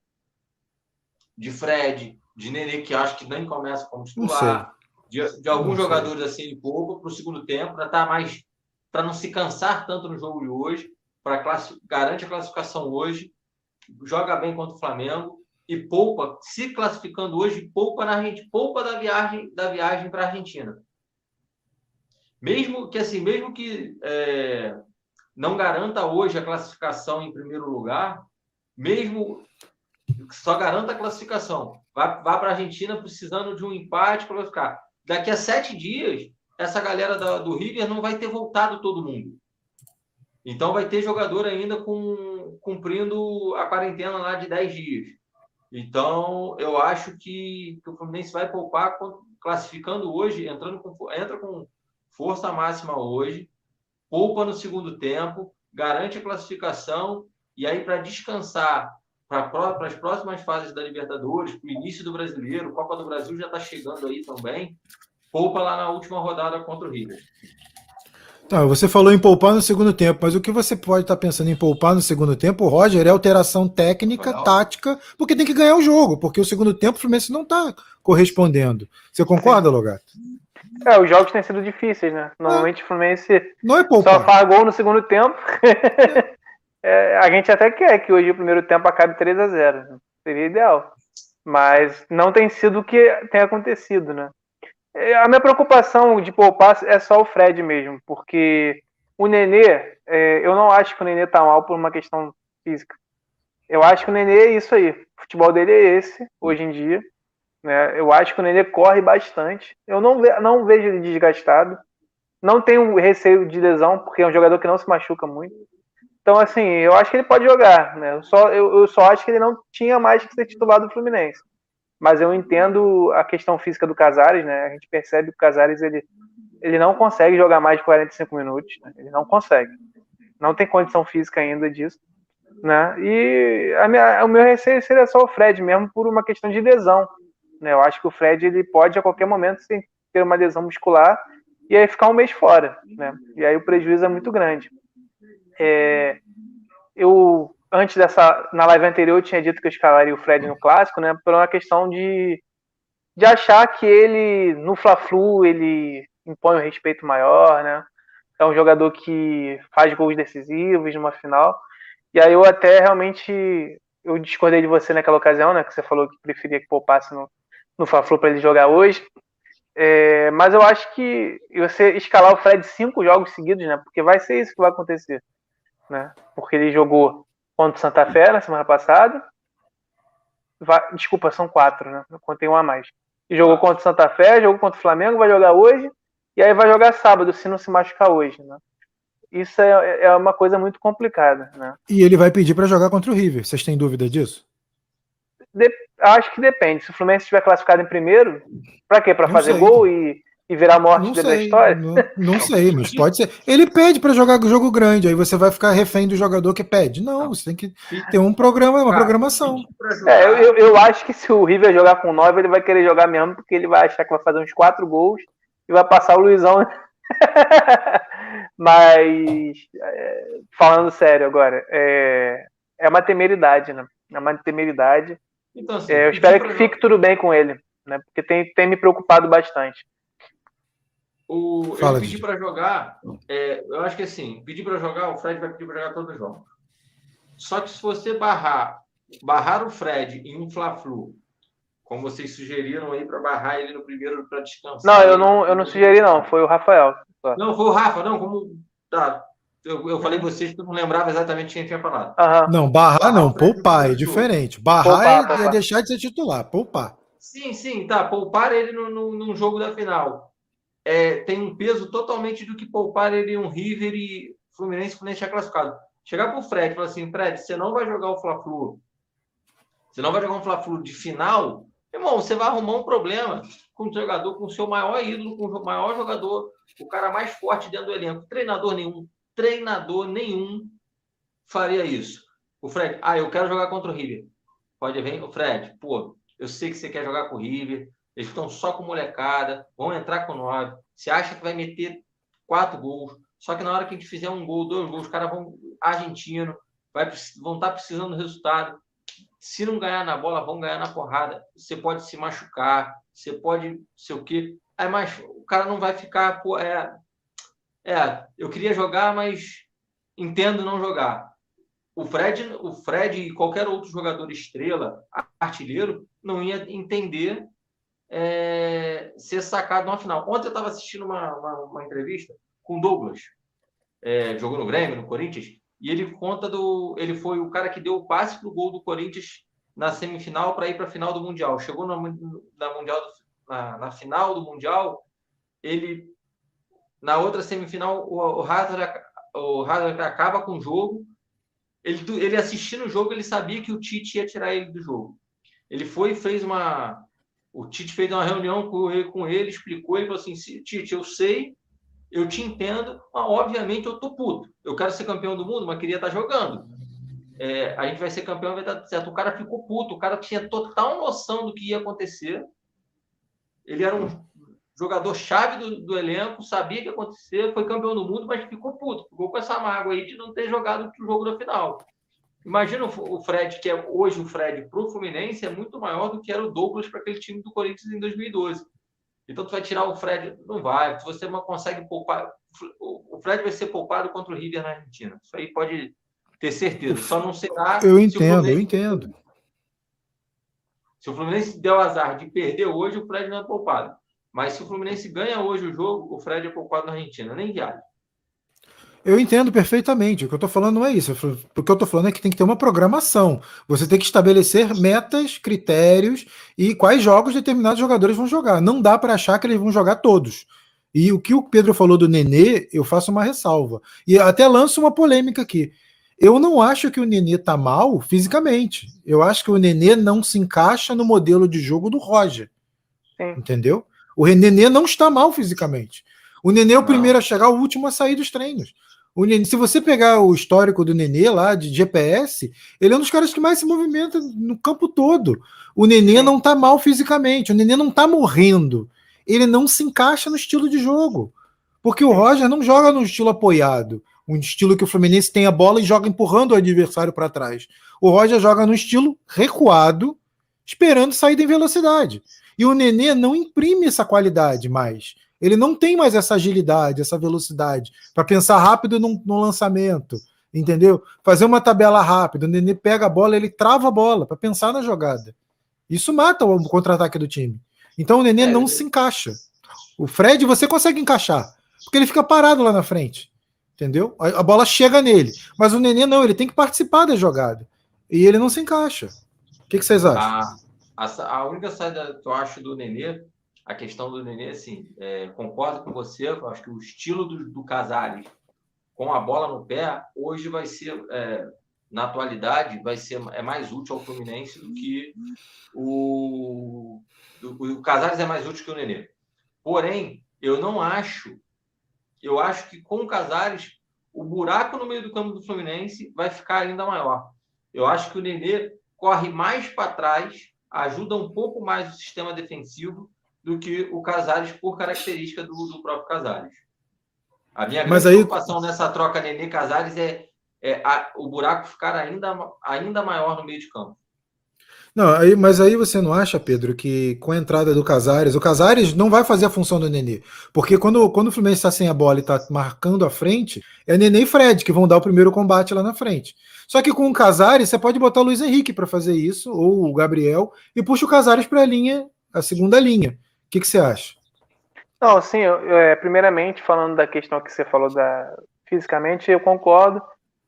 de Fred, de Nenê, que acho que nem começa como titular, de, de alguns jogadores assim pouco para o segundo tempo, para estar tá mais para não se cansar tanto no jogo de hoje, para garante a classificação hoje, joga bem contra o Flamengo e poupa, se classificando hoje, poupa na gente, poupa da viagem da viagem para a Argentina. Mesmo que assim, mesmo que é, não garanta hoje a classificação em primeiro lugar, mesmo só garanta a classificação, vá, vá para a Argentina precisando de um empate para ficar. Daqui a sete dias, essa galera da, do River não vai ter voltado todo mundo. Então vai ter jogador ainda com, cumprindo a quarentena lá de 10 dias. Então, eu acho que, que o Fluminense vai poupar classificando hoje, entrando com, entra com força máxima hoje, poupa no segundo tempo, garante a classificação, e aí para descansar para as próximas fases da Libertadores, para o início do Brasileiro, Copa do Brasil já está chegando aí também, poupa lá na última rodada contra o River. Tá, você falou em poupar no segundo tempo, mas o que você pode estar tá pensando em poupar no segundo tempo, Roger, é alteração técnica, Legal. tática, porque tem que ganhar o jogo, porque o segundo tempo o Fluminense não está correspondendo. Você concorda, Logato? É, os jogos têm sido difíceis, né? Normalmente é. o Fluminense não é só faz gol no segundo tempo. é, a gente até quer que hoje o primeiro tempo acabe 3 a 0 Seria ideal. Mas não tem sido o que tem acontecido, né? É, a minha preocupação de poupar é só o Fred mesmo, porque o Nenê, é, eu não acho que o Nenê tá mal por uma questão física. Eu acho que o Nenê é isso aí. O futebol dele é esse, hoje em dia. Né? Eu acho que o Nenê corre bastante. Eu não, ve não vejo ele desgastado. Não tenho receio de lesão, porque é um jogador que não se machuca muito. Então, assim, eu acho que ele pode jogar. Né? Eu, só, eu, eu só acho que ele não tinha mais que ser titular do Fluminense mas eu entendo a questão física do Casares, né? A gente percebe que o Casares ele, ele não consegue jogar mais de 45 minutos, né? ele não consegue. Não tem condição física ainda disso, né? E a minha, o meu receio seria só o Fred mesmo por uma questão de lesão, né? Eu acho que o Fred ele pode a qualquer momento ter uma lesão muscular e aí ficar um mês fora, né? E aí o prejuízo é muito grande. É, eu antes dessa, na live anterior, eu tinha dito que eu escalaria o Fred no clássico, né? Por uma questão de, de achar que ele, no Fla-Flu, ele impõe um respeito maior, né? É um jogador que faz gols decisivos numa final. E aí eu até realmente eu discordei de você naquela ocasião, né? Que você falou que preferia que poupasse no, no Fla-Flu para ele jogar hoje. É, mas eu acho que você escalar o Fred cinco jogos seguidos, né? Porque vai ser isso que vai acontecer, né? Porque ele jogou contra o Santa Fé na semana passada. Vai, desculpa, são quatro, né? Eu contei um a mais. E jogou contra o Santa Fé, jogou contra o Flamengo, vai jogar hoje. E aí vai jogar sábado, se não se machucar hoje, né? Isso é, é uma coisa muito complicada, né? E ele vai pedir para jogar contra o River. Vocês têm dúvida disso? De, acho que depende. Se o Fluminense estiver classificado em primeiro, para quê? Para fazer sei. gol e e virar morte não da história? Não, não, sei, mas pode ser. Ele pede para jogar jogo grande, aí você vai ficar refém do jogador que pede. Não, você tem que ter um programa, uma programação. É, eu, eu acho que se o River jogar com 9, ele vai querer jogar mesmo, porque ele vai achar que vai fazer uns 4 gols e vai passar o Luizão. mas, é, falando sério agora, é, é uma temeridade, né? É uma temeridade. Então, assim, é, eu espero que fique tudo bem com ele, né? Porque tem, tem me preocupado bastante. O, Fala, eu pedi para jogar, é, eu acho que assim, pedir para jogar, o Fred vai pedir para jogar todos os jogos. Só que se você barrar, barrar o Fred em um Fla-Flu como vocês sugeriram aí para barrar ele no primeiro para descansar. Não, eu não, eu não sugeri não, foi o Rafael. Não, foi o Rafa, não, como tá, eu, eu falei vocês que eu não lembrava exatamente quem tinha falado. Uhum. Não, barrar não, poupar é diferente. Barrar poupar, é, poupar. é, deixar de ser titular, poupar. Sim, sim, tá. Poupar ele no, no, num jogo da final. É, tem um peso totalmente do que poupar ele um River e Fluminense, Fluminense já classificado. Chegar pro Fred e falar assim, Fred, você não vai jogar o Fla-Flu, você não vai jogar um Fla-Flu de final, irmão, você vai arrumar um problema com o jogador, com o seu maior ídolo, com o maior jogador, o cara mais forte dentro do elenco. Treinador nenhum, treinador nenhum faria isso. O Fred, ah, eu quero jogar contra o River. Pode vir, o Fred, pô, eu sei que você quer jogar com o River, eles estão só com molecada, vão entrar com nove. Você acha que vai meter quatro gols, só que na hora que a gente fizer um gol, dois gols, os caras vão argentino, vai, vão estar tá precisando do resultado. Se não ganhar na bola, vão ganhar na porrada. Você pode se machucar, você pode sei o quê. Aí, mas o cara não vai ficar, pô, é, é, eu queria jogar, mas entendo não jogar. O Fred, o Fred e qualquer outro jogador estrela, artilheiro, não ia entender é, ser sacado numa final. Ontem eu estava assistindo uma, uma, uma, entrevista com Douglas, é, jogou no Grêmio, no Corinthians, e ele conta do. Ele foi o cara que deu o passe para o gol do Corinthians na semifinal para ir para a final do Mundial. Chegou na, na, mundial, na, na final do Mundial, ele na outra semifinal, o, o Hazard, o Hazard acaba com o jogo. Ele, ele assistindo o jogo, ele sabia que o Tite ia tirar ele do jogo. Ele foi e fez uma. O Tite fez uma reunião com ele, explicou. Ele falou assim: Tite, eu sei, eu te entendo, mas obviamente eu tô puto. Eu quero ser campeão do mundo, mas queria estar jogando. É, a gente vai ser campeão, vai dar certo. O cara ficou puto, o cara tinha total noção do que ia acontecer. Ele era um jogador chave do, do, elenco, sabia o que ia acontecer, foi campeão do mundo, mas ficou puto, ficou com essa mágoa aí de não ter jogado o jogo da final. Imagina o Fred, que é hoje o Fred para o Fluminense, é muito maior do que era o Douglas para aquele time do Corinthians em 2012. Então, tu vai tirar o Fred? Não vai. Você não consegue poupar. O Fred vai ser poupado contra o River na Argentina. Isso aí pode ter certeza. Só não será. Eu entendo, eu entendo. Se o Fluminense der o azar de perder hoje, o Fred não é poupado. Mas se o Fluminense ganha hoje o jogo, o Fred é poupado na Argentina, nem viaja. Eu entendo perfeitamente. O que eu estou falando não é isso. O que eu estou falando é que tem que ter uma programação. Você tem que estabelecer metas, critérios e quais jogos determinados jogadores vão jogar. Não dá para achar que eles vão jogar todos. E o que o Pedro falou do Nenê, eu faço uma ressalva. E até lanço uma polêmica aqui. Eu não acho que o Nenê tá mal fisicamente. Eu acho que o Nenê não se encaixa no modelo de jogo do Roger. Sim. Entendeu? O Nenê não está mal fisicamente. O Nenê é o não. primeiro a chegar, o último a sair dos treinos. O Nenê, se você pegar o histórico do Nenê lá, de GPS, ele é um dos caras que mais se movimenta no campo todo. O Nenê não está mal fisicamente, o Nenê não está morrendo. Ele não se encaixa no estilo de jogo. Porque o Roger não joga no estilo apoiado, um estilo que o Fluminense tem a bola e joga empurrando o adversário para trás. O Roger joga no estilo recuado, esperando sair em velocidade. E o Nenê não imprime essa qualidade mais. Ele não tem mais essa agilidade, essa velocidade para pensar rápido no, no, lançamento, entendeu? Fazer uma tabela rápida. O Nenê pega a bola, ele trava a bola para pensar na jogada. Isso mata o contra-ataque do time. Então o Nenê é, não se encaixa. O Fred você consegue encaixar, porque ele fica parado lá na frente. Entendeu? A, a bola chega nele. Mas o Nenê não, ele tem que participar da jogada. E ele não se encaixa. O que, que vocês acham? Ah a, a única saída que eu acho do Nenê, a questão do Nenê, assim, é, concordo com você, acho que o estilo do, do Casares com a bola no pé, hoje vai ser, é, na atualidade, vai ser é mais útil ao Fluminense do que o, o, o Casares é mais útil que o Nenê. Porém, eu não acho, eu acho que com o Casares, o buraco no meio do campo do Fluminense vai ficar ainda maior. Eu acho que o Nenê corre mais para trás ajuda um pouco mais o sistema defensivo do que o Casares por característica do, do próprio Casares. A minha Mas grande aí... preocupação nessa troca Nenê Casares é, é a, o buraco ficar ainda, ainda maior no meio de campo. Não, aí, mas aí você não acha, Pedro, que com a entrada do Casares, o Casares não vai fazer a função do Nenê. Porque quando, quando o Fluminense está sem a bola e está marcando a frente, é Nenê e Fred que vão dar o primeiro combate lá na frente. Só que com o Casares, você pode botar o Luiz Henrique para fazer isso, ou o Gabriel, e puxa o Casares para a linha, a segunda linha. Que, que você acha? Não, sim, eu, é, primeiramente, falando da questão que você falou da fisicamente, eu concordo.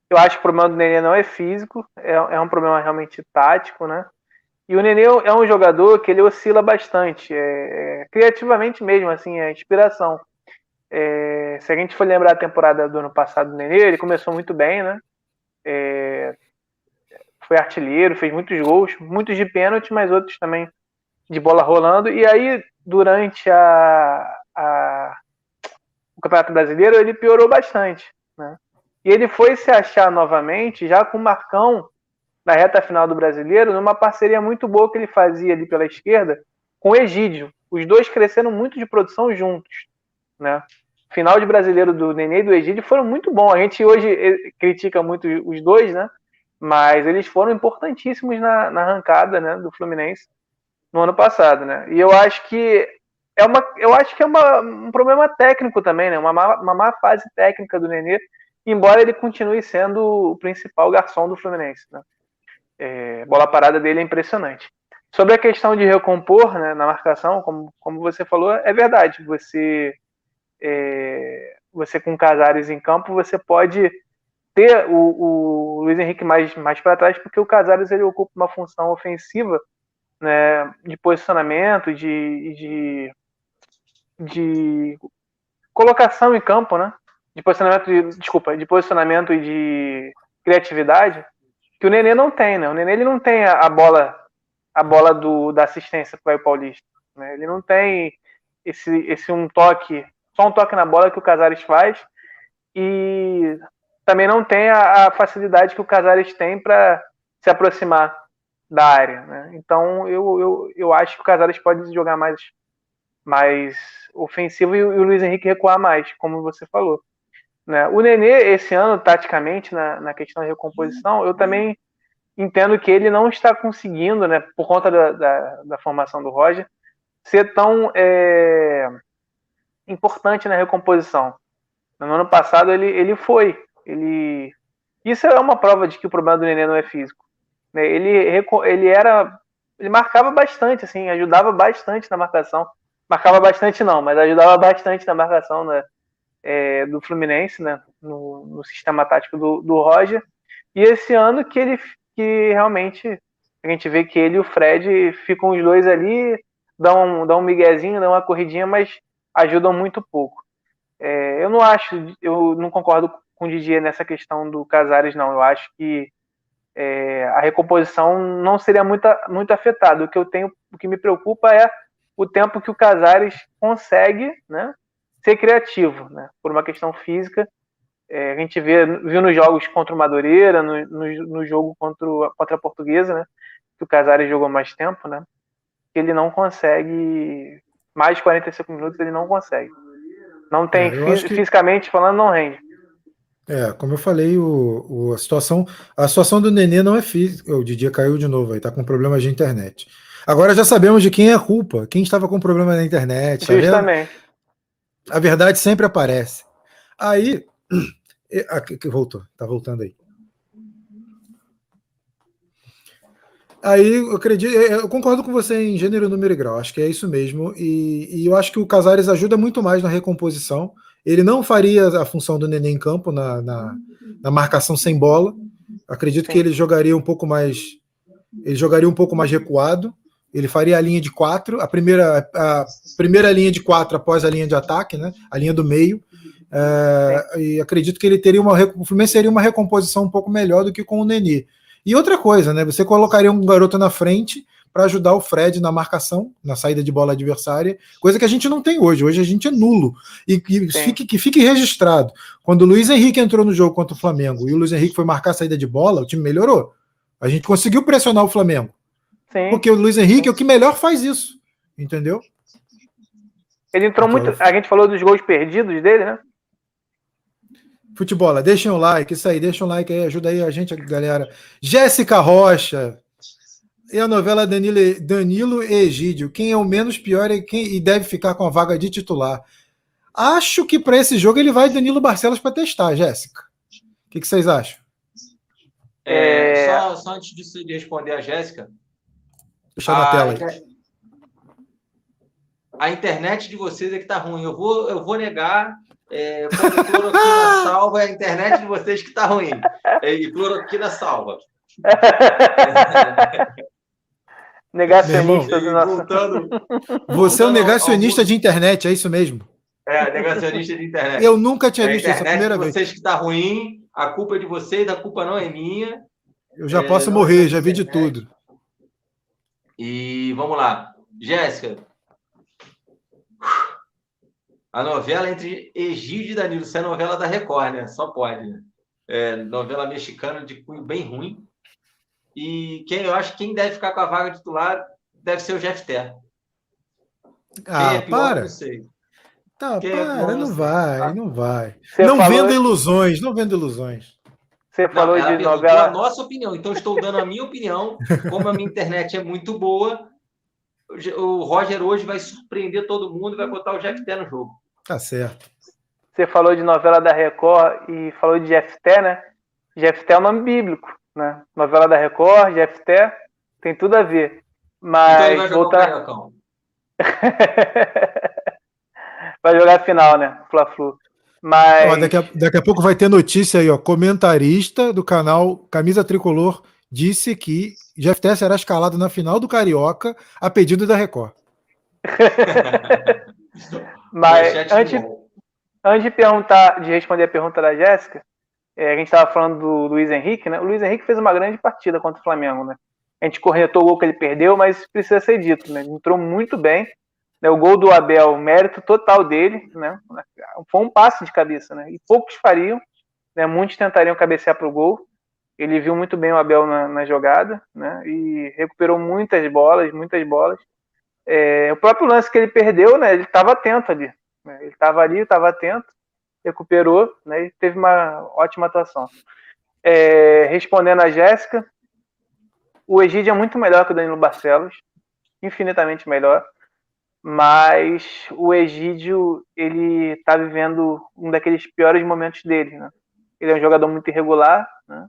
Eu acho que o problema do Nenê não é físico, é, é um problema realmente tático, né? E o Nenê é um jogador que ele oscila bastante, é, é, criativamente mesmo, assim, é inspiração. É, se a gente for lembrar a temporada do ano passado do Nenê, ele começou muito bem, né? É, foi artilheiro, fez muitos gols, muitos de pênalti, mas outros também de bola rolando. E aí, durante a, a, o Campeonato Brasileiro, ele piorou bastante, né? E ele foi se achar novamente já com o Marcão na reta final do brasileiro, numa parceria muito boa que ele fazia ali pela esquerda com o Egídio. Os dois cresceram muito de produção juntos. Né? Final de brasileiro do Nenê e do Egídio foram muito bons. A gente hoje eh, critica muito os dois, né? Mas eles foram importantíssimos na, na arrancada né, do Fluminense no ano passado, né? E eu acho que é uma, eu acho que é uma, um problema técnico também, né? Uma má, uma má fase técnica do Nenê, embora ele continue sendo o principal garçom do Fluminense, né? É, bola parada dele é impressionante. Sobre a questão de recompor né, na marcação, como, como você falou, é verdade. Você, é, você com Casares em campo, você pode ter o, o Luiz Henrique mais, mais para trás, porque o Casares ele ocupa uma função ofensiva né, de posicionamento, de, de, de colocação em campo, né? De posicionamento, de, desculpa, de posicionamento e de criatividade que o Nenê não tem, né? O Nenê ele não tem a, bola a bola do, da assistência para o Paulista, né? Ele não tem esse, esse um toque, só um toque na bola que o Casares faz e também não tem a, a facilidade que o Casares tem para se aproximar da área, né? Então eu, eu, eu acho que o Casares pode jogar mais mais ofensivo e, e o Luiz Henrique recuar mais, como você falou. Né? O Nenê, esse ano, taticamente, na, na questão da recomposição, eu também entendo que ele não está conseguindo, né, por conta da, da, da formação do Roger, ser tão é, importante na recomposição. No ano passado ele, ele foi. Ele... Isso é uma prova de que o problema do Nenê não é físico. Né? Ele, ele era. Ele marcava bastante, assim, ajudava bastante na marcação. Marcava bastante não, mas ajudava bastante na marcação né? é, do Fluminense, né, no, no sistema tático do, do, Roger. E esse ano que ele que realmente a gente vê que ele e o Fred ficam os dois ali, dão, dão um miguezinho, dão uma corridinha, mas ajudam muito pouco. É, eu não acho, eu não concordo com o Didier nessa questão do Casares, não. Eu acho que é, a recomposição não seria muito, muito afetada. O que eu tenho, o que me preocupa é o tempo que o Casares consegue, né, ser criativo, né? Por uma questão física. É, a gente vê, viu nos jogos contra o Madureira, no, no, no jogo contra, contra a Portuguesa, né? Que o Casares jogou mais tempo, né? Ele não consegue. Mais de 45 minutos ele não consegue. Não tem, é, que... fisicamente falando, não rende. É, como eu falei, o, o, a, situação, a situação do Nenê não é física. O Didier caiu de novo aí, tá com problemas de internet. Agora já sabemos de quem é a culpa. Quem estava com problema na internet. Tá Justamente. Tá a verdade sempre aparece. Aí. Aqui, voltou, tá voltando aí. Aí eu acredito, eu concordo com você em gênero, número e grau, acho que é isso mesmo. E, e, eu acho que o Casares ajuda muito mais na recomposição. Ele não faria a função do Nenê em campo na, na, na marcação sem bola. Acredito que ele jogaria um pouco mais. Ele jogaria um pouco mais recuado. Ele faria a linha de quatro, a primeira, a primeira linha de quatro após a linha de ataque, né? A linha do meio. É, e acredito que ele teria uma. O Fluminense seria uma recomposição um pouco melhor do que com o Nenê. E outra coisa, né? Você colocaria um garoto na frente para ajudar o Fred na marcação, na saída de bola adversária, coisa que a gente não tem hoje. Hoje a gente é nulo. E que fique, que fique registrado. Quando o Luiz Henrique entrou no jogo contra o Flamengo e o Luiz Henrique foi marcar a saída de bola, o time melhorou. A gente conseguiu pressionar o Flamengo. Sim. Porque o Luiz Henrique é o que melhor faz isso. Entendeu? Ele entrou muito. A gente falou dos gols perdidos dele, né? Futebol, deixem o like, isso aí, deixa um like aí, ajuda aí a gente, galera. Jéssica Rocha. E a novela Danilo, Danilo e Egídio, quem é o menos pior e quem e deve ficar com a vaga de titular? Acho que para esse jogo ele vai Danilo Barcelos para testar, Jéssica. O que, que, vocês acham? É, só, só, antes de responder a Jéssica. Deixa na tela. Aí. A internet de vocês é que tá ruim. Eu vou, eu vou negar. É, cloroquina salva, é a internet de vocês que tá ruim. É, e cloroquina salva. negacionista do nosso. Voltando, Você é um negacionista de internet, é isso mesmo? É, negacionista de internet. Eu nunca tinha visto isso a primeira vez. Vocês que tá ruim, a culpa é de vocês, a culpa não é minha. Eu já é, posso morrer, já vi de tudo. E vamos lá. Jéssica. A novela entre Egídio e Danilo, isso é novela da Record, né? Só pode, né? É, novela mexicana de cunho bem ruim. E quem eu acho que quem deve ficar com a vaga titular deve ser o Jeff Ter. Ah, é pior, para. Não sei. Tá, quem é para, é não vai, tá? não vai. Você não vendo ilusões, não vendo ilusões. Você falou não, de novela. a nossa opinião, então estou dando a minha opinião. Como a minha internet é muito boa, o Roger hoje vai surpreender todo mundo e vai botar o Jeff Té no jogo. Tá certo. Você falou de novela da Record e falou de Jeff Té, né? Jeff Té é um nome bíblico, né? Novela da Record, Jeff Té, tem tudo a ver. Mas então vai voltar... vai jogar a final, né? Fla-Flu. Mas... Ó, daqui, a, daqui a pouco vai ter notícia aí, ó. Comentarista do canal Camisa Tricolor disse que Jeff Tess será escalado na final do Carioca a pedido da Record. Mas antes, antes de perguntar, de responder a pergunta da Jéssica, é, a gente estava falando do Luiz Henrique, né? O Luiz Henrique fez uma grande partida contra o Flamengo, né? A gente corretou o gol que ele perdeu, mas precisa ser dito, né? Ele entrou muito bem. Né, o gol do Abel, mérito total dele, né? Foi um passe de cabeça, né? E poucos fariam, né? Muitos tentariam cabecear para o gol. Ele viu muito bem o Abel na, na, jogada, né? E recuperou muitas bolas, muitas bolas. É, o próprio lance que ele perdeu, né? Ele estava atento ali. Né, ele estava ali, estava atento, recuperou, né? E teve uma ótima atuação. É, respondendo a Jéssica, o Egídio é muito melhor que o Danilo Barcelos, infinitamente melhor mas o Egídio ele está vivendo um daqueles piores momentos dele, né? Ele é um jogador muito irregular, né?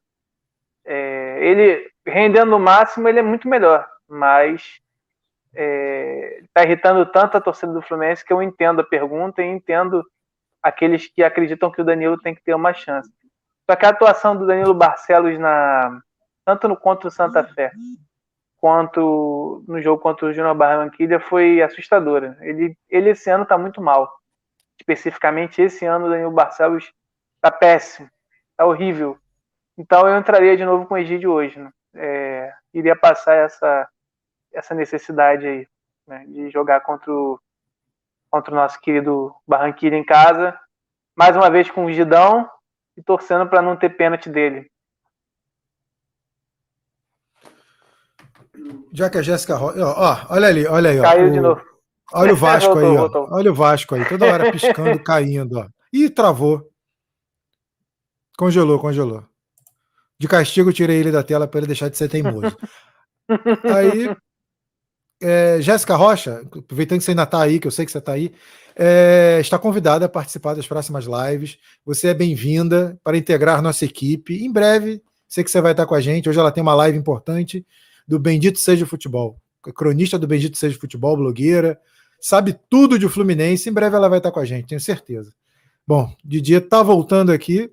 É, ele rendendo o máximo ele é muito melhor, mas está é, tá irritando tanto a torcida do Fluminense que eu entendo a pergunta e entendo aqueles que acreditam que o Danilo tem que ter uma chance. Só que a atuação do Danilo Barcelos na tanto no contra o Santa Fé quanto no jogo contra o Júnior Barranquilla foi assustadora. Ele, ele esse ano está muito mal. Especificamente esse ano o Danilo Barcelos está péssimo, está horrível. Então eu entraria de novo com o Egídio hoje. Né? É, iria passar essa, essa necessidade aí né? de jogar contra o, contra o nosso querido Barranquilla em casa. Mais uma vez com o Gidão e torcendo para não ter pênalti dele. Já que a Jéssica ó, ó, olha ali, olha aí. Ó, Caiu o, de novo. Olha o Vasco voltou, aí. Voltou. Olha o Vasco aí, toda hora piscando, caindo, ó. Ih, travou. Congelou, congelou. De castigo, tirei ele da tela para ele deixar de ser teimoso. aí, é, Jéssica Rocha, aproveitando que você ainda está aí, que eu sei que você está aí, é, está convidada a participar das próximas lives. Você é bem-vinda para integrar nossa equipe. Em breve, sei que você vai estar com a gente. Hoje ela tem uma live importante do Bendito Seja Futebol. Cronista do Bendito Seja Futebol, blogueira, sabe tudo de Fluminense. Em breve ela vai estar com a gente, tenho certeza. Bom, Didier está voltando aqui. Deixa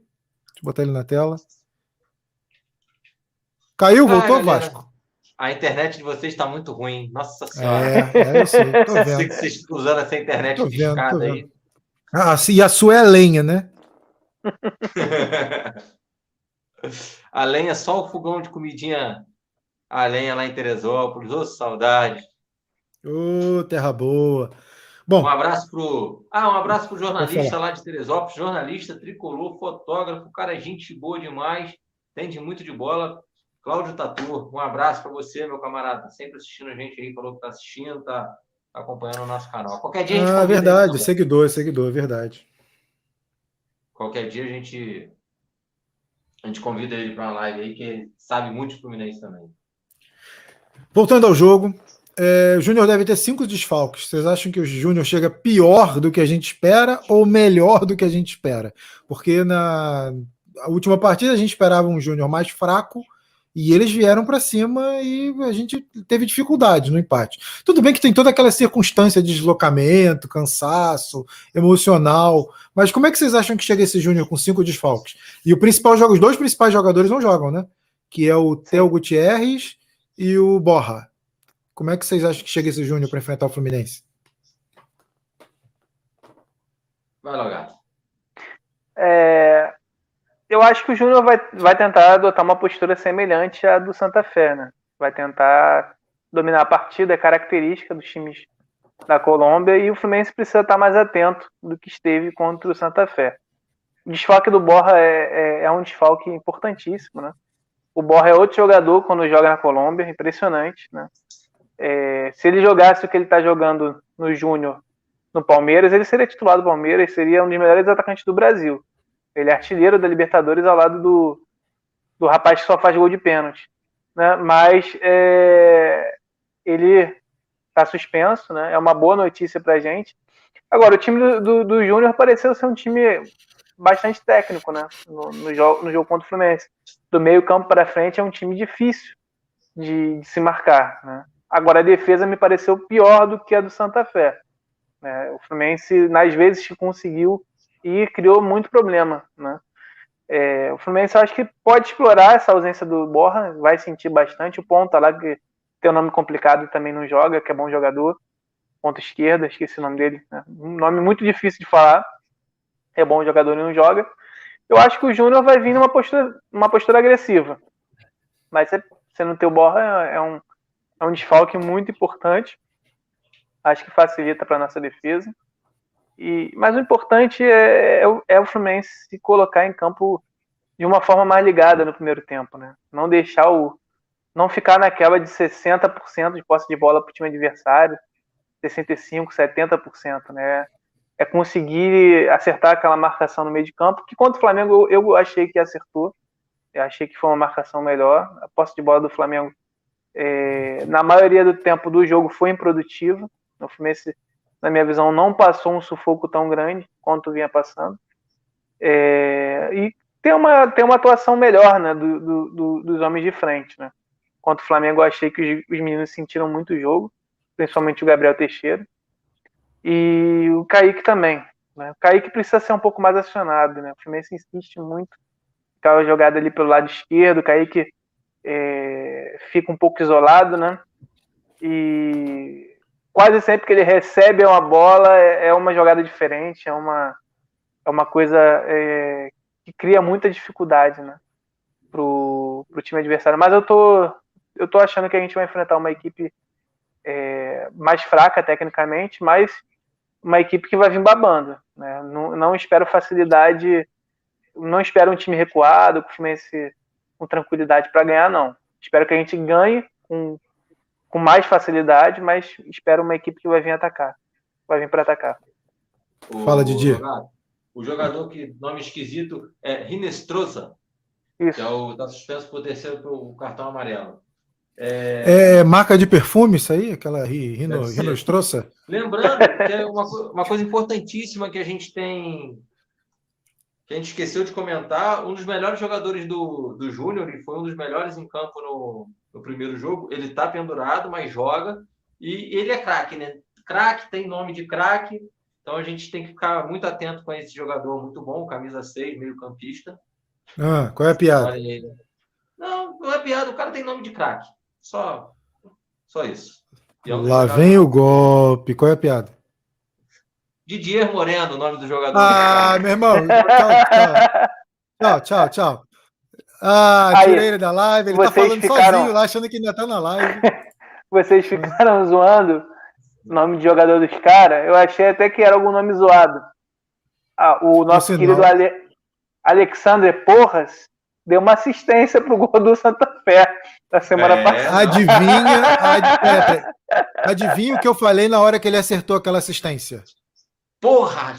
eu botar ele na tela. Caiu, voltou, ah, Vasco? A internet de vocês está muito ruim. Nossa Senhora. É, é eu sei, tô vendo. sei que vocês estão usando essa internet tô vendo, tô vendo. aí. Ah, e a sua é a lenha, né? a lenha é só o fogão de comidinha a lenha lá em Teresópolis. Ô, oh, saudade. Ô, oh, terra boa. Bom, um abraço pro. Ah, um abraço pro jornalista lá de Teresópolis, jornalista, tricolor, fotógrafo, cara, gente boa demais, entende muito de bola. Cláudio Tatu, um abraço para você, meu camarada. Sempre assistindo a gente aí, falou que tá assistindo, tá acompanhando o nosso canal. Qualquer dia a gente. Ah, verdade, seguidor, seguidor, verdade. Qualquer dia a gente. A gente convida ele para uma live aí, que sabe muito de Fluminense também. Voltando ao jogo, é, o Júnior deve ter cinco desfalques. Vocês acham que o Júnior chega pior do que a gente espera ou melhor do que a gente espera? Porque na última partida a gente esperava um Júnior mais fraco e eles vieram para cima e a gente teve dificuldade no empate. Tudo bem que tem toda aquela circunstância de deslocamento, cansaço, emocional, mas como é que vocês acham que chega esse Júnior com cinco desfalques? E o principal jogo, os dois principais jogadores não jogam, né? Que é o Theo Gutierrez e o Borra. Como é que vocês acham que chega esse Júnior para enfrentar o Fluminense? Vai lá, gato. É, eu acho que o Júnior vai, vai tentar adotar uma postura semelhante à do Santa Fé, né? Vai tentar dominar a partida, é característica dos times da Colômbia, e o Fluminense precisa estar mais atento do que esteve contra o Santa Fé. O desfalque do Borra é, é, é um desfalque importantíssimo, né? O Borra é outro jogador quando joga na Colômbia, impressionante, né? É, se ele jogasse o que ele está jogando no Júnior no Palmeiras, ele seria titular do Palmeiras, seria um dos melhores atacantes do Brasil. Ele é artilheiro da Libertadores ao lado do, do rapaz que só faz gol de pênalti. Né? Mas é, ele está suspenso, né? é uma boa notícia para a gente. Agora, o time do, do, do Júnior pareceu ser um time bastante técnico né? no, no, jogo, no jogo contra o Fluminense. Do meio campo para frente é um time difícil de, de se marcar. Né? Agora, a defesa me pareceu pior do que a do Santa Fé. Né? O Fluminense, nas vezes que conseguiu, e criou muito problema. Né? É, o Fluminense acho que pode explorar essa ausência do Borra, vai sentir bastante. O ponta lá, que tem um nome complicado também não joga, que é bom jogador. Ponta esquerda, esqueci o nome dele. Né? Um nome muito difícil de falar. É bom jogador e não joga. Eu acho que o Júnior vai vir numa postura, uma postura agressiva. Mas você não ter o Borra é, um, é um desfalque muito importante. Acho que facilita para nossa defesa. E, mas o importante é, é, é, o Fluminense se colocar em campo de uma forma mais ligada no primeiro tempo, né? Não deixar o. Não ficar naquela de 60% de posse de bola para o time adversário, 65%, 70%, né? É conseguir acertar aquela marcação no meio de campo, que contra o Flamengo eu, eu achei que acertou. Eu achei que foi uma marcação melhor. A posse de bola do Flamengo é, na maioria do tempo do jogo foi improdutiva. O Fluminense, na minha visão, não passou um sufoco tão grande quanto vinha passando. É, e tem uma, tem uma atuação melhor né, do, do, do, dos homens de frente. Né? Contra o Flamengo, eu achei que os, os meninos sentiram muito o jogo, principalmente o Gabriel Teixeira. E o Kaique também. Né? O Kaique precisa ser um pouco mais acionado. Né? O Fluminense insiste muito. Aquela jogada ali pelo lado esquerdo, o Kaique é, fica um pouco isolado, né? E quase sempre que ele recebe uma bola é, é uma jogada diferente, é uma, é uma coisa é, que cria muita dificuldade, né? Pro, pro time adversário. Mas eu tô, eu tô achando que a gente vai enfrentar uma equipe é, mais fraca tecnicamente, mas uma equipe que vai vir babando. Né? Não, não espero facilidade, não espero um time recuado, com tranquilidade para ganhar, não. Espero que a gente ganhe com, com mais facilidade, mas espero uma equipe que vai vir atacar. Vai vir para atacar. O, Fala, Didi. O jogador que nome esquisito é Rinestrosa. Isso. Que é o da suspenso por terceiro o cartão amarelo. É... é... marca de perfume isso aí? Aquela Rino? Lembrando que é uma, uma coisa importantíssima que a gente tem que a gente esqueceu de comentar, um dos melhores jogadores do, do Júnior, e foi um dos melhores em campo no, no primeiro jogo. Ele está pendurado, mas joga. E ele é craque, né? Craque, tem nome de craque. Então a gente tem que ficar muito atento com esse jogador muito bom, camisa 6, meio-campista. Ah, qual é a piada? Não, não é piada, o cara tem nome de craque. Só, só isso. É Lá vem o golpe. Qual é a piada? Didier Moreno, o nome do jogador. Ah, meu irmão. Tchau, tchau. Tchau, Ah, tirei ele da live. Ele tá falando ficaram... sozinho lá, achando que ainda tá na live. vocês ficaram zoando o nome de jogador dos caras. Eu achei até que era algum nome zoado. Ah, o nosso querido Ale... Alexander Porras deu uma assistência pro gol do Santa Fé da semana é, passada. Adivinha, ad... adivinha o que eu falei na hora que ele acertou aquela assistência? Porra!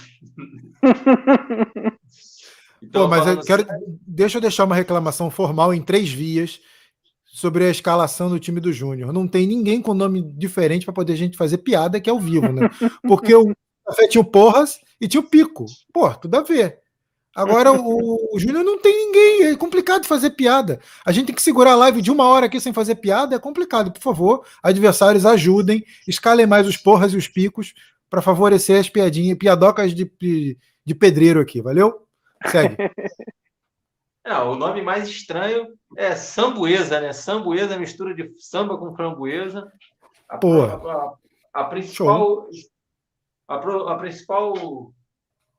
então, Pô, mas eu quero. Assim... Deixa eu deixar uma reclamação formal em três vias sobre a escalação do time do Júnior. Não tem ninguém com nome diferente para poder a gente fazer piada que é ao vivo, né? Porque o café tinha o Porras e tinha o Pico. Pô, tudo a ver. Agora o, o Júnior não tem ninguém, é complicado fazer piada. A gente tem que segurar a live de uma hora aqui sem fazer piada, é complicado. Por favor, adversários ajudem, escalem mais os porras e os picos para favorecer as piadinhas, piadocas de, de, de pedreiro aqui, valeu? Segue. É, o nome mais estranho é sambuesa, né? Sambuesa, mistura de samba com framboesa. A, a, a, a principal, a, a, principal,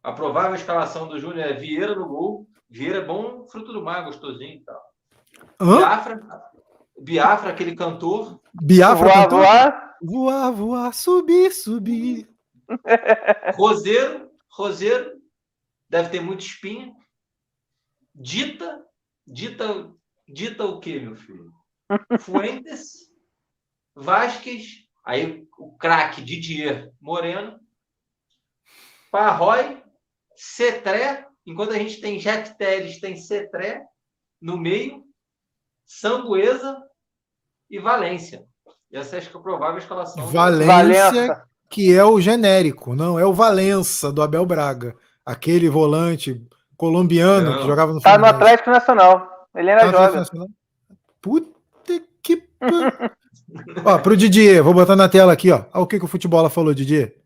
a provável escalação do Júnior é Vieira no gol. Vieira é bom, fruto do mar, gostosinho e tal. Hã? Biafra, Biafra, aquele cantor. Biafra, voar, cantor. voar. Voar, voar, subir, subir. Roseiro, Roseiro, deve ter muito espinho dita, dita, dita o que, meu filho? Fuentes, Vasquez, aí o craque Didier Moreno, Parroy, Cetré, enquanto a gente tem Jack Teles, tem Cetré no meio, Sambuesa e Valência. Essa é a provável escalação. Valência, que é o genérico, não é o Valença do Abel Braga. Aquele volante colombiano não. que jogava no Tá no Atlético Nacional. Ele era tá jovem. Puta que. ó, pro Didier, vou botar na tela aqui, ó. Olha o que, que o futebol falou, Didier.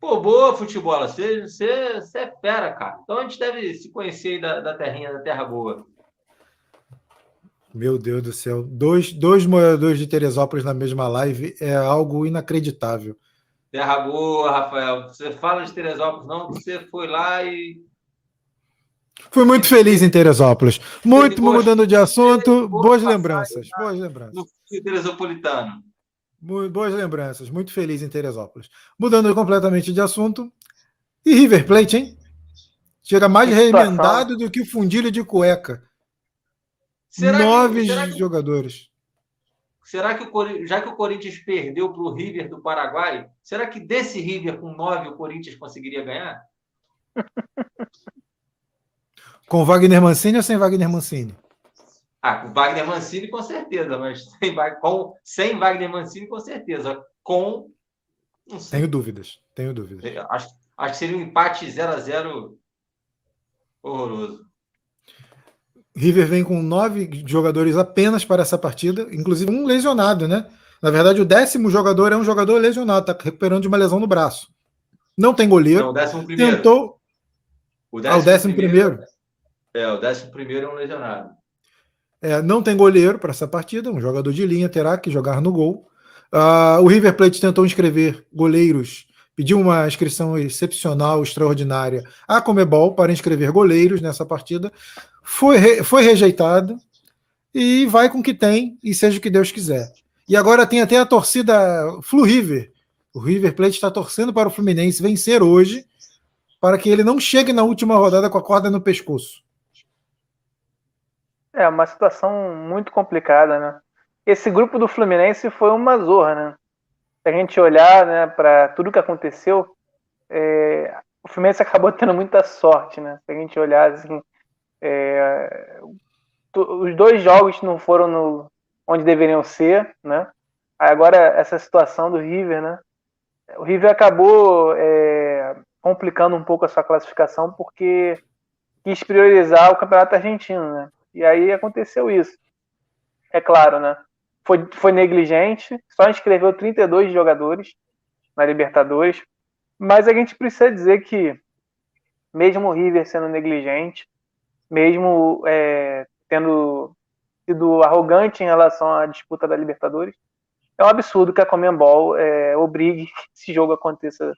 Pô, boa, futebol. Você, você, você é fera, cara. Então a gente deve se conhecer aí da, da terrinha, da terra boa. Meu Deus do céu. Dois, dois moradores de Teresópolis na mesma live é algo inacreditável. Terra boa, Rafael. Você fala de Teresópolis, não? Você foi lá e Fui muito feliz em Teresópolis. Muito mudando de assunto, boas lembranças. Boas lembranças. No Teresopolitano. Boas lembranças, muito feliz em Teresópolis. Mudando completamente de assunto. E River Plate, hein? Chega mais remendado do que o fundilho de cueca. Será Nove que, será que, jogadores. Será que o, já que o Corinthians perdeu para o River do Paraguai, será que desse River com nove o Corinthians conseguiria ganhar? Com Wagner Mancini ou sem Wagner Mancini? Ah, com Wagner Mancini com certeza, mas sem, com, sem Wagner Mancini com certeza. Com. Tenho dúvidas, tenho dúvidas. Acho, acho que seria um empate 0 a 0 horroroso. River vem com nove jogadores apenas para essa partida, inclusive um lesionado, né? Na verdade, o décimo jogador é um jogador lesionado, está recuperando de uma lesão no braço. Não tem goleiro. Não, o décimo primeiro. Tentou. O décimo, ah, o décimo primeiro. primeiro. É, o décimo primeiro é um lesionado. É, não tem goleiro para essa partida, um jogador de linha terá que jogar no gol. Uh, o River Plate tentou inscrever goleiros, pediu uma inscrição excepcional, extraordinária à Comebol para inscrever goleiros nessa partida. Foi, re, foi rejeitado e vai com o que tem e seja o que Deus quiser. E agora tem até a torcida Flu River. O River Plate está torcendo para o Fluminense vencer hoje para que ele não chegue na última rodada com a corda no pescoço. É uma situação muito complicada, né? Esse grupo do Fluminense foi uma zorra, né? Se a gente olhar né, para tudo que aconteceu, é, o Fluminense acabou tendo muita sorte, né? Se a gente olhar assim, é, os dois jogos não foram no, onde deveriam ser, né? Agora essa situação do River, né? O River acabou é, complicando um pouco a sua classificação porque quis priorizar o campeonato argentino, né? E aí aconteceu isso. É claro, né? Foi, foi negligente, só inscreveu 32 jogadores na Libertadores, mas a gente precisa dizer que, mesmo o River sendo negligente, mesmo é, tendo sido arrogante em relação à disputa da Libertadores, é um absurdo que a Comembol é, obrigue que esse jogo aconteça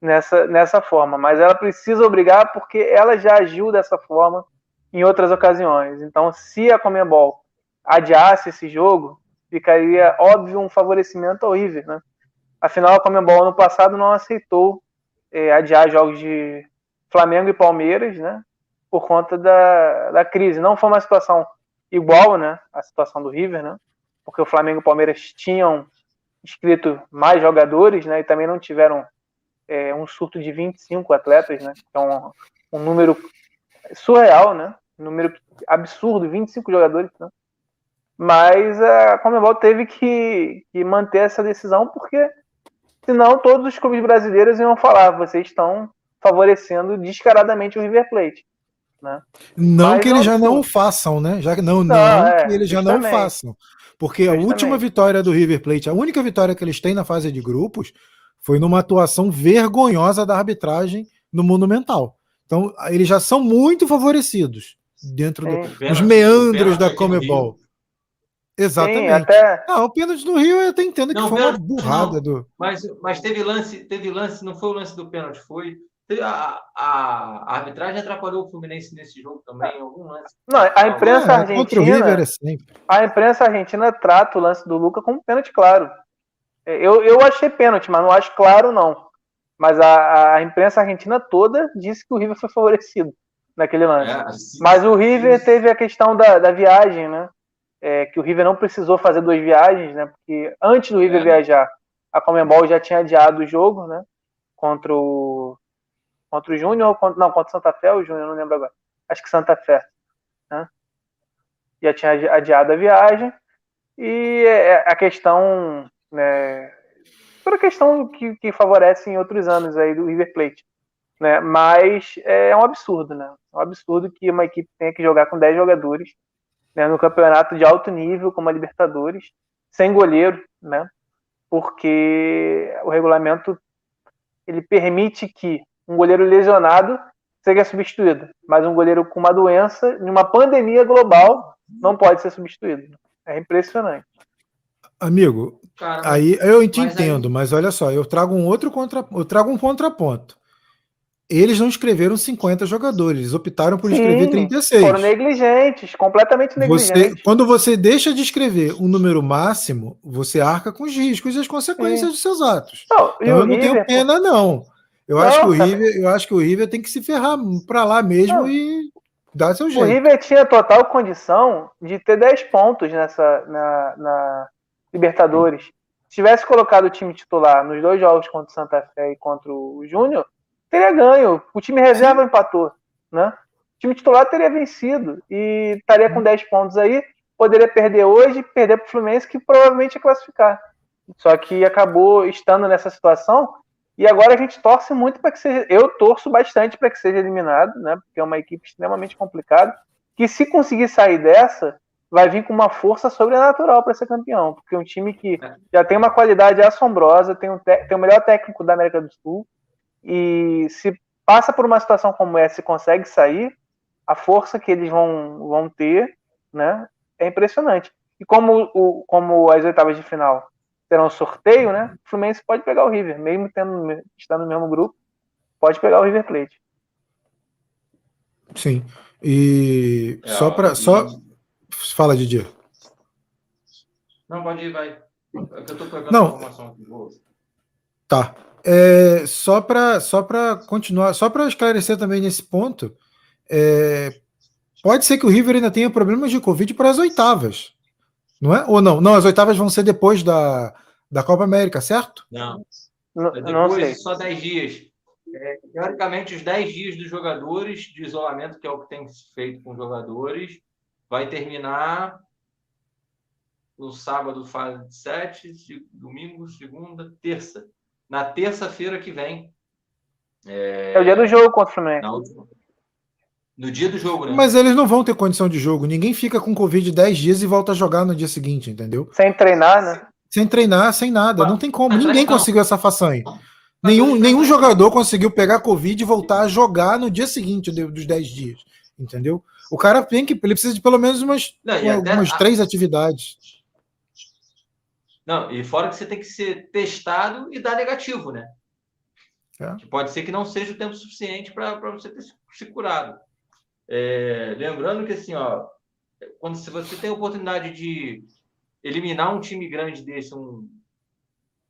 nessa, nessa forma. Mas ela precisa obrigar porque ela já agiu dessa forma em outras ocasiões. Então, se a Comembol adiasse esse jogo, ficaria óbvio um favorecimento ao River, né? Afinal, a Comembol ano passado não aceitou é, adiar jogos de Flamengo e Palmeiras, né? Por conta da, da crise. Não foi uma situação igual, né? A situação do River, né? Porque o Flamengo e o Palmeiras tinham inscrito mais jogadores, né? E também não tiveram é, um surto de 25 atletas, né? É um, um número surreal, né? número absurdo, 25 jogadores. Né? Mas a Comebol teve que, que manter essa decisão, porque senão todos os clubes brasileiros iam falar: vocês estão favorecendo descaradamente o River Plate. Né? Não Mas que eles já não o façam, né? Já, não, não, não é, que eles já não façam. Porque justamente. a última vitória do River Plate, a única vitória que eles têm na fase de grupos, foi numa atuação vergonhosa da arbitragem no Monumental. Então, eles já são muito favorecidos dentro do, dos meandros da Comebol. Exatamente. Sim, até... Não, o pênalti do Rio eu até entendo não, que foi uma burrada não, do. Mas, mas teve lance, teve lance, não foi o lance do pênalti, foi. A, a, arbitragem atrapalhou o Fluminense nesse jogo também, algum lance. Não, a imprensa é, argentina. É a imprensa argentina trata o lance do Luca como pênalti claro. Eu, eu achei pênalti, mas não acho claro, não. Mas a, a imprensa argentina toda disse que o River foi favorecido naquele lance. É, assim, mas o River assim. teve a questão da, da viagem, né? É, que o River não precisou fazer duas viagens, né? Porque antes do River é. viajar, a Comembol já tinha adiado o jogo, né? Contra o contra o Júnior ou contra, não, contra o Santa Fé, o Júnior, não lembro agora. Acho que Santa Fé, né? Já tinha adiado a viagem e é, a questão né, por a questão que, que favorece em outros anos aí do River Plate. Né? Mas é um absurdo, né? É um absurdo que uma equipe tenha que jogar com 10 jogadores né, no campeonato de alto nível, como a Libertadores, sem goleiro, né? Porque o regulamento ele permite que um goleiro lesionado seja substituído, mas um goleiro com uma doença, em uma pandemia global, não pode ser substituído. É impressionante. Amigo, Cara, aí eu te mas entendo, aí... mas olha só, eu trago um outro contra, eu trago um contraponto. Eles não escreveram 50 jogadores, eles optaram por Sim, escrever 36. Foram negligentes, completamente negligentes. Você, quando você deixa de escrever um número máximo, você arca com os riscos e as consequências Sim. dos seus atos. Não, então eu não River, tenho pena, não. Eu, acho que o River, eu acho que o River tem que se ferrar para lá mesmo não. e dar seu jeito. O River tinha total condição de ter 10 pontos nessa, na, na Libertadores. Se tivesse colocado o time titular nos dois jogos contra o Santa Fé e contra o Júnior, teria ganho. O time reserva empatou, né? O time titular teria vencido e estaria com 10 pontos aí. Poderia perder hoje, perder para o Fluminense, que provavelmente ia classificar. Só que acabou estando nessa situação e agora a gente torce muito para que seja. Eu torço bastante para que seja eliminado, né? Porque é uma equipe extremamente complicada. Que se conseguir sair dessa, vai vir com uma força sobrenatural para ser campeão, porque é um time que é. já tem uma qualidade assombrosa, tem, um tem o melhor técnico da América do Sul, e se passa por uma situação como essa e consegue sair, a força que eles vão, vão ter né, é impressionante. E como, o, como as oitavas de final terão sorteio, né, o Fluminense pode pegar o River, mesmo tendo, estando no mesmo grupo, pode pegar o River Plate. Sim. E é, só para só Fala, Didier. Não, pode ir, vai. É eu tô pegando Não. informação aqui. Tá. É, só para só continuar, só para esclarecer também nesse ponto, é, pode ser que o River ainda tenha problemas de Covid para as oitavas, não é? Ou não? Não, as oitavas vão ser depois da, da Copa América, certo? Não. não depois, só 10 dias. É, teoricamente, os 10 dias dos jogadores de isolamento, que é o que tem feito com os jogadores, vai terminar no sábado, fase de sete, domingo, segunda, terça. Na terça-feira que vem. É... é... o dia do jogo contra o Flamengo. No dia do jogo, né? Mas eles não vão ter condição de jogo. Ninguém fica com Covid 10 dias e volta a jogar no dia seguinte, entendeu? Sem treinar, né? Sem treinar, sem nada. Não tem como. Ninguém conseguiu essa façanha. Nenhum, nenhum jogador conseguiu pegar Covid e voltar a jogar no dia seguinte dos 10 dias. Entendeu? O cara tem que. Ele precisa de pelo menos umas, Não, umas até, três a... atividades. Não, e fora que você tem que ser testado e dar negativo, né? É. Que pode ser que não seja o tempo suficiente para você ter se curado. É, lembrando que assim, ó, quando se você tem a oportunidade de eliminar um time grande desse, um,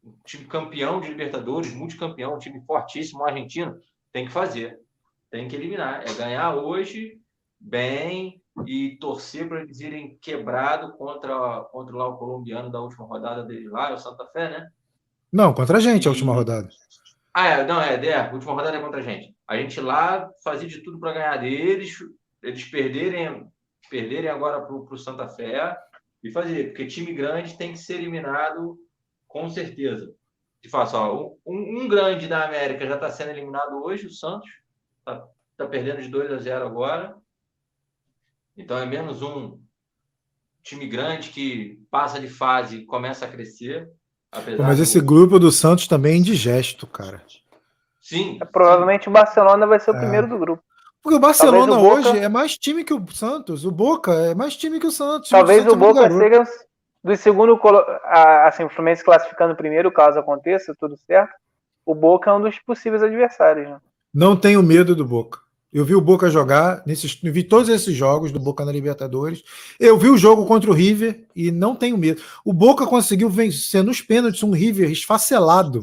um time campeão de Libertadores, multicampeão, um time fortíssimo, um argentino, tem que fazer. Tem que eliminar. É ganhar hoje bem e torcer para eles irem quebrado contra, contra lá o colombiano da última rodada dele lá, é o Santa Fé, né? Não, contra a gente e... a última rodada. Ah, é, não, é, é, a última rodada é contra a gente. A gente lá fazia de tudo para ganhar deles, eles perderem, perderem agora para o Santa Fé e fazer, porque time grande tem que ser eliminado com certeza. De fato, um, um, grande da América já está sendo eliminado hoje, o Santos. Está tá perdendo de 2 a 0 agora. Então é menos um time grande que passa de fase e começa a crescer. Mas esse do... grupo do Santos também é indigesto, cara. Sim. É, provavelmente sim. o Barcelona vai ser o é. primeiro do grupo. Porque o Barcelona o Boca... hoje é mais time que o Santos. O Boca é mais time que o Santos. Talvez o, o Boca seja do segundo, assim, o Fluminense classificando primeiro, caso aconteça, tudo certo. O Boca é um dos possíveis adversários. Né? Não tenho medo do Boca. Eu vi o Boca jogar, nesses, vi todos esses jogos do Boca na Libertadores. Eu vi o jogo contra o River e não tenho medo. O Boca conseguiu vencer nos pênaltis um River esfacelado.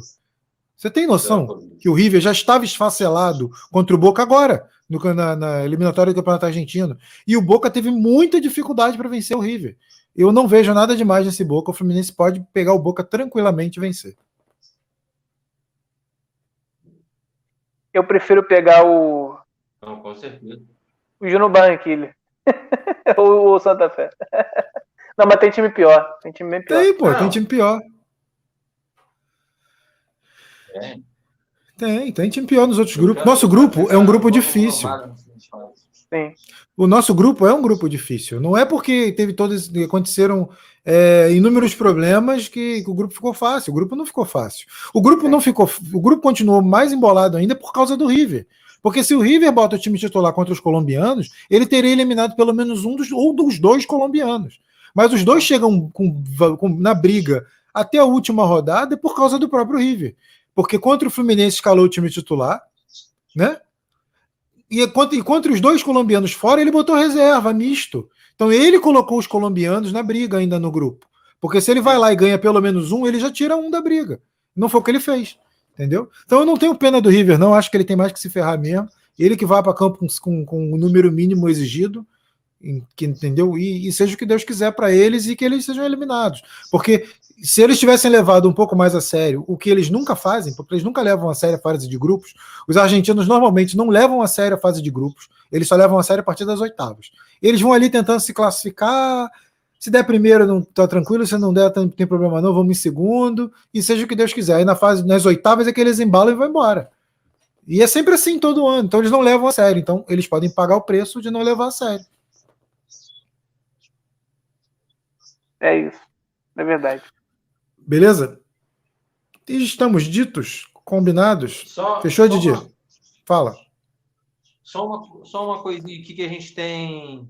Você tem noção que o River já estava esfacelado contra o Boca agora? no, na, na, eliminatória do Campeonato Argentino. E o Boca teve muita dificuldade para vencer o River. Eu não vejo nada demais nesse Boca. O Fluminense pode pegar o Boca tranquilamente e vencer. Eu prefiro pegar o. Não, com certeza. O Juno Barranquilla. ou o Santa Fé. não, mas tem time pior. Tem time bem pior. Tem, pô, não. tem time pior. É. Tem, tem time pior nos outros grupos. Nosso grupo é um grupo difícil. Sim. O nosso grupo é um grupo difícil. Não é porque teve todos aconteceram é, inúmeros problemas que, que, o grupo ficou fácil. O grupo não ficou fácil. O grupo não ficou. O grupo continuou mais embolado ainda por causa do River. Porque se o River bota o time titular contra os colombianos, ele teria eliminado pelo menos um dos ou dos dois colombianos. Mas os dois chegam com, com, na briga até a última rodada por causa do próprio River. Porque contra o Fluminense escalou o time titular, né? E contra, e contra os dois colombianos fora, ele botou reserva, misto. Então ele colocou os colombianos na briga ainda no grupo. Porque se ele vai lá e ganha pelo menos um, ele já tira um da briga. Não foi o que ele fez. Entendeu? Então eu não tenho pena do River, não. Acho que ele tem mais que se ferrar mesmo. Ele que vai para campo com, com, com o número mínimo exigido que entendeu e, e, seja o que Deus quiser para eles e que eles sejam eliminados porque se eles tivessem levado um pouco mais a sério o que eles nunca fazem porque eles nunca levam a sério a fase de grupos os argentinos normalmente não levam a sério a fase de grupos eles só levam a sério a partir das oitavas eles vão ali tentando se classificar se der primeiro não tá tranquilo se não der não tem problema não vamos em segundo e seja o que Deus quiser aí na fase nas oitavas é que eles embalam e vão embora e é sempre assim todo ano então eles não levam a sério então eles podem pagar o preço de não levar a sério É isso. É verdade. Beleza? E estamos ditos, combinados. Só, Fechou, só Didi? Uma, Fala. Só uma, só uma coisinha aqui que a gente tem,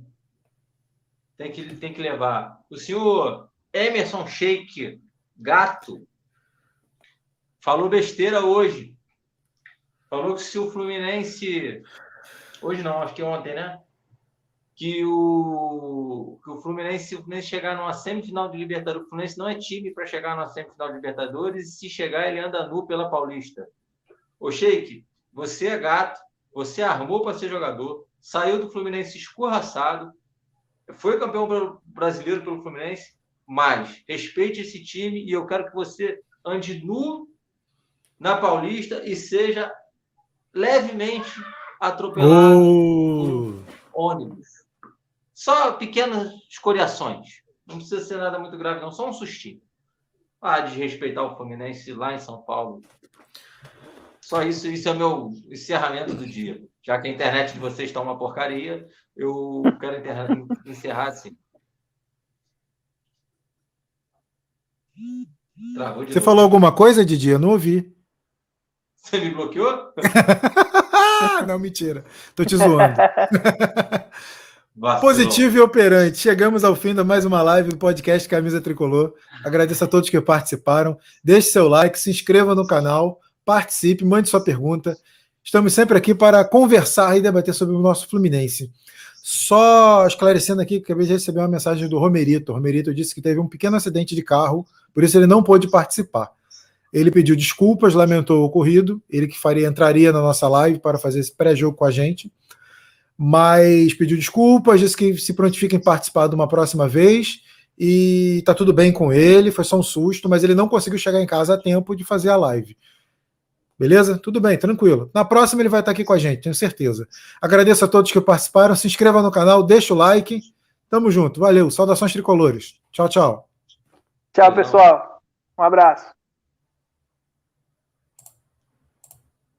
tem, que, tem que levar. O senhor Emerson Sheik Gato falou besteira hoje. Falou que se o Fluminense. Hoje não, acho que ontem, né? que o, que o Fluminense, se o Fluminense chegar numa semifinal de Libertadores, o Fluminense não é time para chegar numa semifinal de Libertadores, e se chegar, ele anda nu pela Paulista. Ô Sheik, você é gato, você armou para ser jogador, saiu do Fluminense escorraçado, foi campeão brasileiro pelo Fluminense, mas respeite esse time e eu quero que você ande nu na Paulista e seja levemente atropelado oh. por ônibus. Só pequenas escoriações. Não precisa ser nada muito grave, não. Só um sustinho. Ah, desrespeitar o Fluminense lá em São Paulo. Só isso, isso é o meu encerramento do dia. Já que a internet de vocês está uma porcaria, eu quero encerrar assim. Você novo. falou alguma coisa, Didi? Eu não ouvi. Você me bloqueou? não, mentira. Tô te zoando. Positivo e operante. Chegamos ao fim de mais uma live do podcast Camisa Tricolor. Agradeço a todos que participaram. Deixe seu like, se inscreva no canal, participe, mande sua pergunta. Estamos sempre aqui para conversar e debater sobre o nosso Fluminense. Só esclarecendo aqui, que acabei de receber uma mensagem do Romerito. O Romerito disse que teve um pequeno acidente de carro, por isso ele não pôde participar. Ele pediu desculpas, lamentou o ocorrido, ele que faria entraria na nossa live para fazer esse pré-jogo com a gente mas pediu desculpas, disse que se prontifica em participar de uma próxima vez e tá tudo bem com ele, foi só um susto, mas ele não conseguiu chegar em casa a tempo de fazer a live. Beleza? Tudo bem, tranquilo. Na próxima ele vai estar aqui com a gente, tenho certeza. Agradeço a todos que participaram, se inscreva no canal, deixa o like. Tamo junto, valeu, saudações tricolores. Tchau, tchau. Tchau, pessoal. Um abraço.